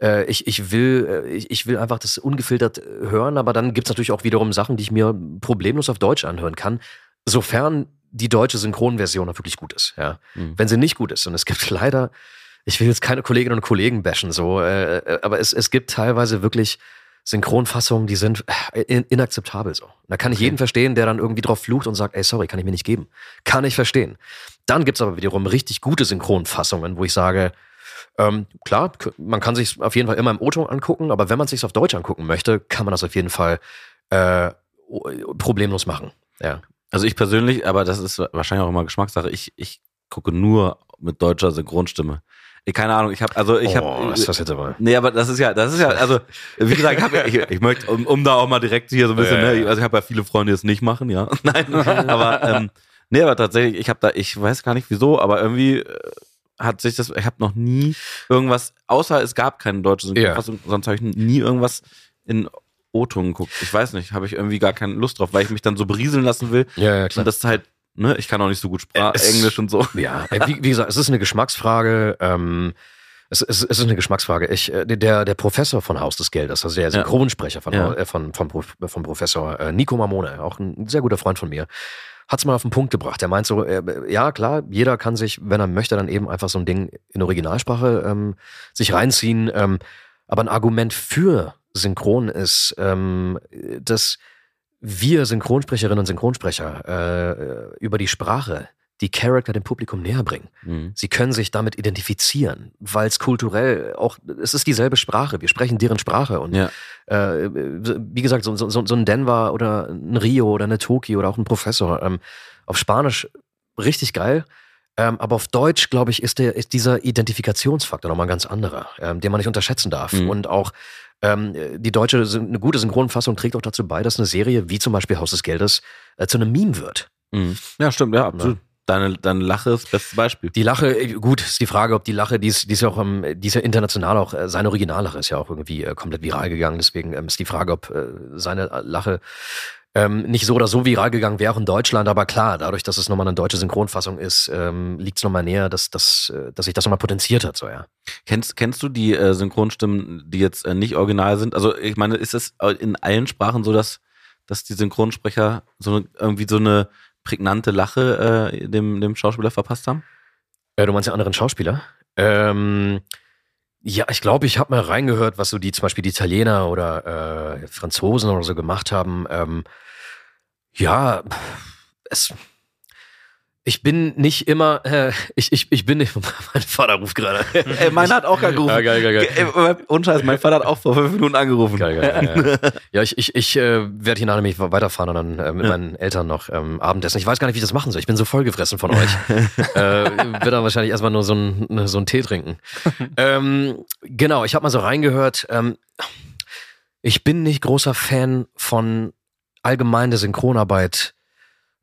äh, ich, ich will, äh, ich, ich will einfach das ungefiltert äh, hören, aber dann gibt's natürlich auch wiederum Sachen, die ich mir problemlos auf Deutsch anhören kann, sofern die deutsche Synchronversion auch wirklich gut ist. Ja. Mhm. Wenn sie nicht gut ist, und es gibt leider, ich will jetzt keine Kolleginnen und Kollegen bashen, so, äh, äh, aber es, es gibt teilweise wirklich Synchronfassungen, die sind äh, in, inakzeptabel so. Da kann ich Okay. jeden verstehen, der dann irgendwie drauf flucht und sagt, ey, sorry, kann ich mir nicht geben. Kann ich verstehen. Dann gibt's aber wiederum richtig gute Synchronfassungen, wo ich sage, ähm, klar, man kann sich auf jeden Fall immer im O-Ton angucken, aber wenn man sich auf Deutsch angucken möchte, kann man das auf jeden Fall äh, o- problemlos machen. Ja. Also ich persönlich, aber das ist wahrscheinlich auch immer Geschmackssache, ich, ich gucke nur mit deutscher Synchronstimme. Keine Ahnung, ich habe, also ich oh, habe. ist das jetzt aber. Nee, aber das ist ja, das ist ja, also wie gesagt, ich, hab, ich, ich möchte, um, um da auch mal direkt hier so ein bisschen, Ja, ja, ne, also ich habe ja viele Freunde, die es nicht machen, ja. Nein, aber ähm, nee, aber tatsächlich, ich habe da, ich weiß gar nicht wieso, aber irgendwie äh, hat sich das, ich habe noch nie irgendwas, außer es gab keine deutsche Synchronfassung, sonst habe ich nie irgendwas in O-Ton geguckt. Ich weiß nicht, habe ich irgendwie gar keine Lust drauf, weil ich mich dann so berieseln lassen will. Ja, ja, klar. Und das ist halt, ne, ich kann auch nicht so gut Sprach, Es- Englisch und so. Ja, äh, wie, wie gesagt, es ist eine Geschmacksfrage. Ähm, es, es, es ist eine Geschmacksfrage. Ich, äh, der, der Professor von Haus des Geldes, also der Synchronsprecher von, Ja. äh, von, von, von Professor äh, Nico Mamone, auch ein sehr guter Freund von mir, hat es mal auf den Punkt gebracht. Er meint so, äh, ja klar, jeder kann sich, wenn er möchte, dann eben einfach so ein Ding in Originalsprache ähm, sich reinziehen. Ähm, aber ein Argument für Synchron ist, ähm, dass wir Synchronsprecherinnen und Synchronsprecher äh, über die Sprache die Charakter dem Publikum näher bringen. Mhm. Sie können sich damit identifizieren, weil es kulturell auch, es ist dieselbe Sprache. Wir sprechen deren Sprache. Und Ja. äh, wie gesagt, so, so, so ein Denver oder ein Rio oder eine Toki oder auch ein Professor ähm, auf Spanisch richtig geil. Ähm, aber auf Deutsch, glaube ich, ist, der, ist dieser Identifikationsfaktor nochmal ein ganz anderer, ähm, den man nicht unterschätzen darf. Mhm. Und auch ähm, die deutsche, eine gute Synchronfassung trägt auch dazu bei, dass eine Serie wie zum Beispiel Haus des Geldes äh, zu einem Meme wird. Mhm. Ja, stimmt, ja, absolut. Deine, deine Lache ist das beste Beispiel. Die Lache, äh, gut, ist die Frage, ob die Lache, die ist, die ist ja auch, ähm, die ist ja international auch, äh, seine Originallache ist ja auch irgendwie äh, komplett viral gegangen. Deswegen ähm, ist die Frage, ob seine Lache ähm, nicht so oder so viral gegangen wäre auch in Deutschland. Aber klar, dadurch, dass es nochmal eine deutsche Synchronfassung ist, ähm, liegt es nochmal näher, dass, dass, dass sich das nochmal potenziert hat. So, ja. Kennst, kennst du die äh, Synchronstimmen, die jetzt äh, nicht original sind? Also ich meine, ist es in allen Sprachen so, dass, dass die Synchronsprecher so eine, irgendwie so eine prägnante Lache äh, dem, dem Schauspieler verpasst haben? Äh, du meinst ja anderen Schauspieler? Ähm, ja, ich glaube, ich habe mal reingehört, was so die zum Beispiel die Italiener oder äh, Franzosen oder so gemacht haben. Ähm, ja, es. Ich bin nicht immer, äh, ich, ich, ich bin nicht, mein Vater ruft gerade. Ey, meiner hat auch angerufen. Ja, geil, geil, geil. Äh, Unscheiß, mein Vater hat auch vor fünf Minuten angerufen. Geil, geil, geil, ja. ja, ich, ich, ich äh, werde hier nachher nämlich weiterfahren und dann äh, mit Ja. meinen Eltern noch ähm, Abendessen. Ich weiß gar nicht, wie ich das machen soll. Ich bin so vollgefressen von euch. äh, werde dann wahrscheinlich erstmal nur so einen so einen Tee trinken. ähm, genau, ich habe mal so reingehört. Ähm, ich bin nicht großer Fan von allgemein der Synchronarbeit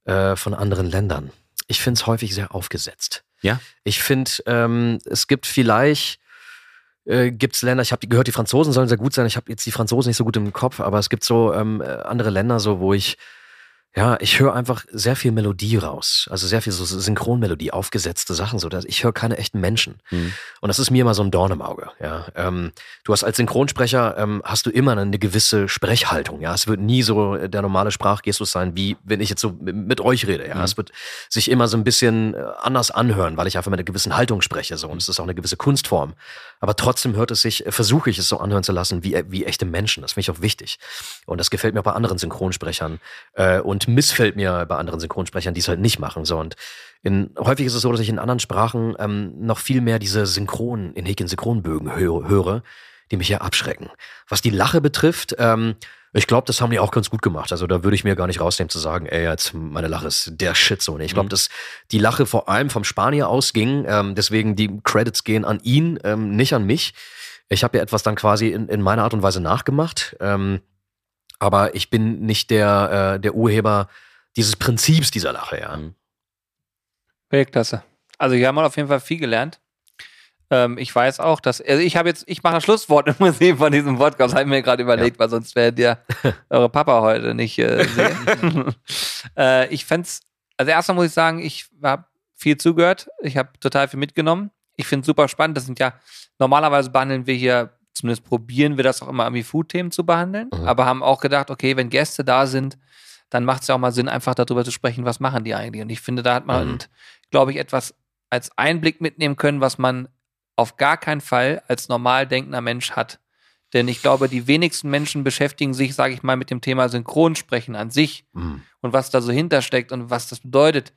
äh, von anderen Ländern. Ich finde es häufig sehr aufgesetzt. Ja? Ich finde, ähm, es gibt vielleicht äh, gibt es Länder, ich habe gehört, die Franzosen sollen sehr gut sein. Ich habe jetzt die Franzosen nicht so gut im Kopf, aber es gibt so ähm, äh, andere Länder, so wo ich ja, ich höre einfach sehr viel Melodie raus. Also sehr viel so Synchronmelodie, aufgesetzte Sachen. So, dass ich höre keine echten Menschen. Mhm. Und das ist mir immer so ein Dorn im Auge. Ja, ähm, du hast als Synchronsprecher ähm, hast du immer eine gewisse Sprechhaltung. Ja, es wird nie so der normale Sprachgestus sein, wie wenn ich jetzt so mit, euch rede. Ja, Mhm. es wird sich immer so ein bisschen äh, anders anhören, weil ich einfach mit einer gewissen Haltung spreche. So und es ist auch eine gewisse Kunstform. Aber trotzdem hört es sich, äh, versuche ich es so anhören zu lassen wie wie echte Menschen. Das finde ich auch wichtig. Und das gefällt mir auch bei anderen Synchronsprechern äh, und missfällt mir bei anderen Synchronsprechern, die es halt nicht machen. So und in, häufig ist es so, dass ich in anderen Sprachen ähm, noch viel mehr diese Synchron, in Häkchen Synchronbögen hö höre, die mich ja abschrecken. Was die Lache betrifft, ähm, ich glaube, das haben die auch ganz gut gemacht. Also da würde ich mir gar nicht rausnehmen zu sagen, ey, jetzt meine Lache ist der Shit so. Nee, Ich glaube, Mhm. dass die Lache vor allem vom Spanier ausging, ähm, deswegen die Credits gehen an ihn, ähm, nicht an mich. Ich habe ja etwas dann quasi in, in meiner Art und Weise nachgemacht. Ähm, aber ich bin nicht der, äh, der Urheber dieses Prinzips dieser Lache, ja. Mhm. Weltklasse. Also hier haben wir auf jeden Fall viel gelernt. Ähm, ich weiß auch, dass, also ich habe jetzt, ich mache das Schlusswort im Prinzip von diesem Podcast, habe ich mir gerade überlegt, weil sonst wäre der eure Papa heute nicht äh, sehen. äh, ich fände also erstmal muss ich sagen, ich habe viel zugehört, ich habe total viel mitgenommen. Ich finde es super spannend. Das sind ja, normalerweise behandeln wir hier, zumindest probieren wir das auch immer irgendwie Food-Themen zu behandeln, Mhm. aber haben auch gedacht, okay, wenn Gäste da sind, dann macht es ja auch mal Sinn, einfach darüber zu sprechen, was machen die eigentlich. Und ich finde, da hat man, Mhm. glaube ich, etwas als Einblick mitnehmen können, was man auf gar keinen Fall als normal denkender Mensch hat. Denn ich glaube, die wenigsten Menschen beschäftigen sich, sage ich mal, mit dem Thema Synchronsprechen an sich Mhm. und was da so hintersteckt und was das bedeutet.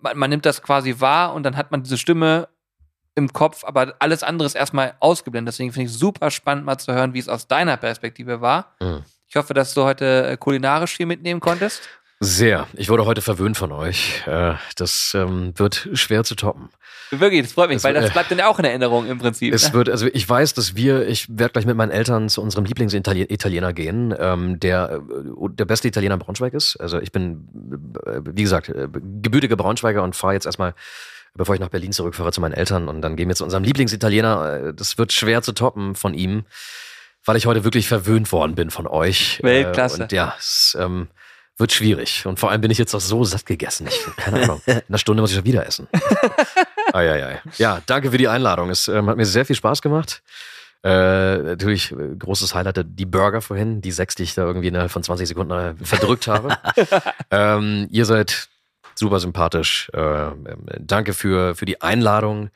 Man, man nimmt das quasi wahr und dann hat man diese Stimme im Kopf, aber alles andere ist erstmal ausgeblendet. Deswegen finde ich es super spannend, mal zu hören, wie es aus deiner Perspektive war. Mhm. Ich hoffe, dass du heute äh, kulinarisch viel mitnehmen konntest. Sehr. Ich wurde heute verwöhnt von euch. Äh, das ähm, wird schwer zu toppen. Wirklich, das freut mich, Es- weil das äh, bleibt dann auch in Erinnerung im Prinzip. Es ne? wird, also ich weiß, dass wir, ich werde gleich mit meinen Eltern zu unserem Lieblingsitaliener gehen, ähm, der der beste Italiener in Braunschweig ist. Also ich bin, wie gesagt, gebürtiger Braunschweiger und fahre jetzt erstmal, bevor ich nach Berlin zurückfahre, zu meinen Eltern und dann gehen wir zu unserem Lieblingsitaliener. Äh, Das wird schwer zu toppen von ihm, weil ich heute wirklich verwöhnt worden bin von euch. Weltklasse. Äh, Und ja, es ähm, wird schwierig. Und vor allem bin ich jetzt auch so satt gegessen. Ich, keine Ahnung. In einer Stunde muss ich schon wieder essen. Eieiei. Ja, danke für die Einladung. Es ähm, hat mir sehr viel Spaß gemacht. Äh, natürlich äh, großes Highlight die Burger vorhin, die sechs, die ich da irgendwie innerhalb von 20 Sekunden verdrückt habe. ähm, ihr seid super sympathisch. Äh, ähm, danke für, für die Einladung.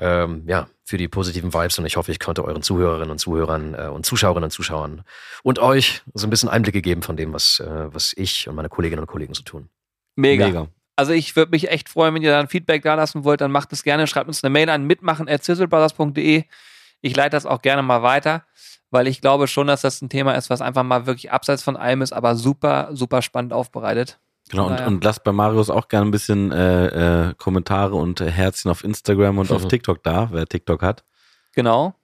Ähm, ja, für die positiven Vibes und ich hoffe, ich konnte euren Zuhörerinnen und Zuhörern äh, und Zuschauerinnen und Zuschauern und euch so ein bisschen Einblicke geben von dem, was, äh, was ich und meine Kolleginnen und Kollegen so tun. Mega. Also ich würde mich echt freuen, wenn ihr da ein Feedback da lassen wollt, dann macht es gerne, schreibt uns eine Mail an mitmachen@sizzlebrothers.de. Ich leite das auch gerne mal weiter, weil ich glaube schon, dass das ein Thema ist, was einfach mal wirklich abseits von allem ist, aber super, super spannend aufbereitet. Genau, und, und lasst bei Marius auch gerne ein bisschen äh, äh, Kommentare und äh, Herzchen auf Instagram und auf Mhm. TikTok da, wer TikTok hat. Genau.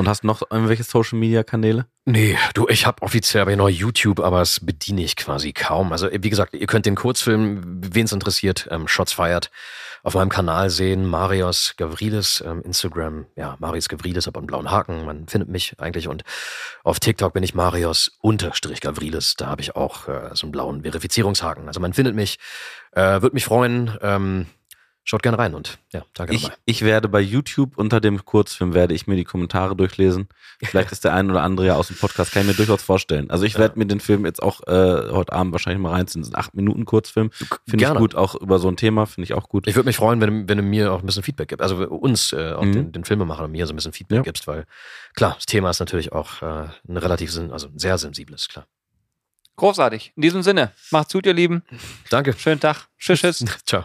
Und hast noch irgendwelche Social Media Kanäle? Nee, du, ich habe offiziell aber noch YouTube, aber das bediene ich quasi kaum. Also wie gesagt, ihr könnt den Kurzfilm, wen es interessiert, ähm, Shots Fired, auf meinem Kanal sehen. Marius Gavrilis, ähm, Instagram, ja, Marius Gavrilis, aber einen blauen Haken, man findet mich eigentlich. Und auf TikTok bin ich Marius unterstrich Gavrilis, da habe ich auch äh, so einen blauen Verifizierungshaken. Also man findet mich, äh, würde mich freuen. Ähm, schaut gerne rein und ja, danke Ich, dabei. ich werde bei YouTube unter dem Kurzfilm werde ich mir die Kommentare durchlesen. Vielleicht ist der ein oder andere ja aus dem Podcast, kann ich mir durchaus vorstellen. Also ich Ja. werde mir den Film jetzt auch äh, heute Abend wahrscheinlich mal reinziehen. Das ist ein acht Minuten Kurzfilm. Finde ich gut, auch über so ein Thema, finde ich auch gut. Ich würde mich freuen, wenn, du- wenn du mir auch ein bisschen Feedback gibst. Also uns, äh, auch Mhm. den, den Filmemachern und mir so ein bisschen Feedback Ja. gibst, weil klar, das Thema ist natürlich auch äh, ein relativ, also ein sehr sensibles, klar. Großartig. In diesem Sinne, macht's gut, ihr Lieben. Danke. Schönen Tag. Tschüss, tschüss. Ciao.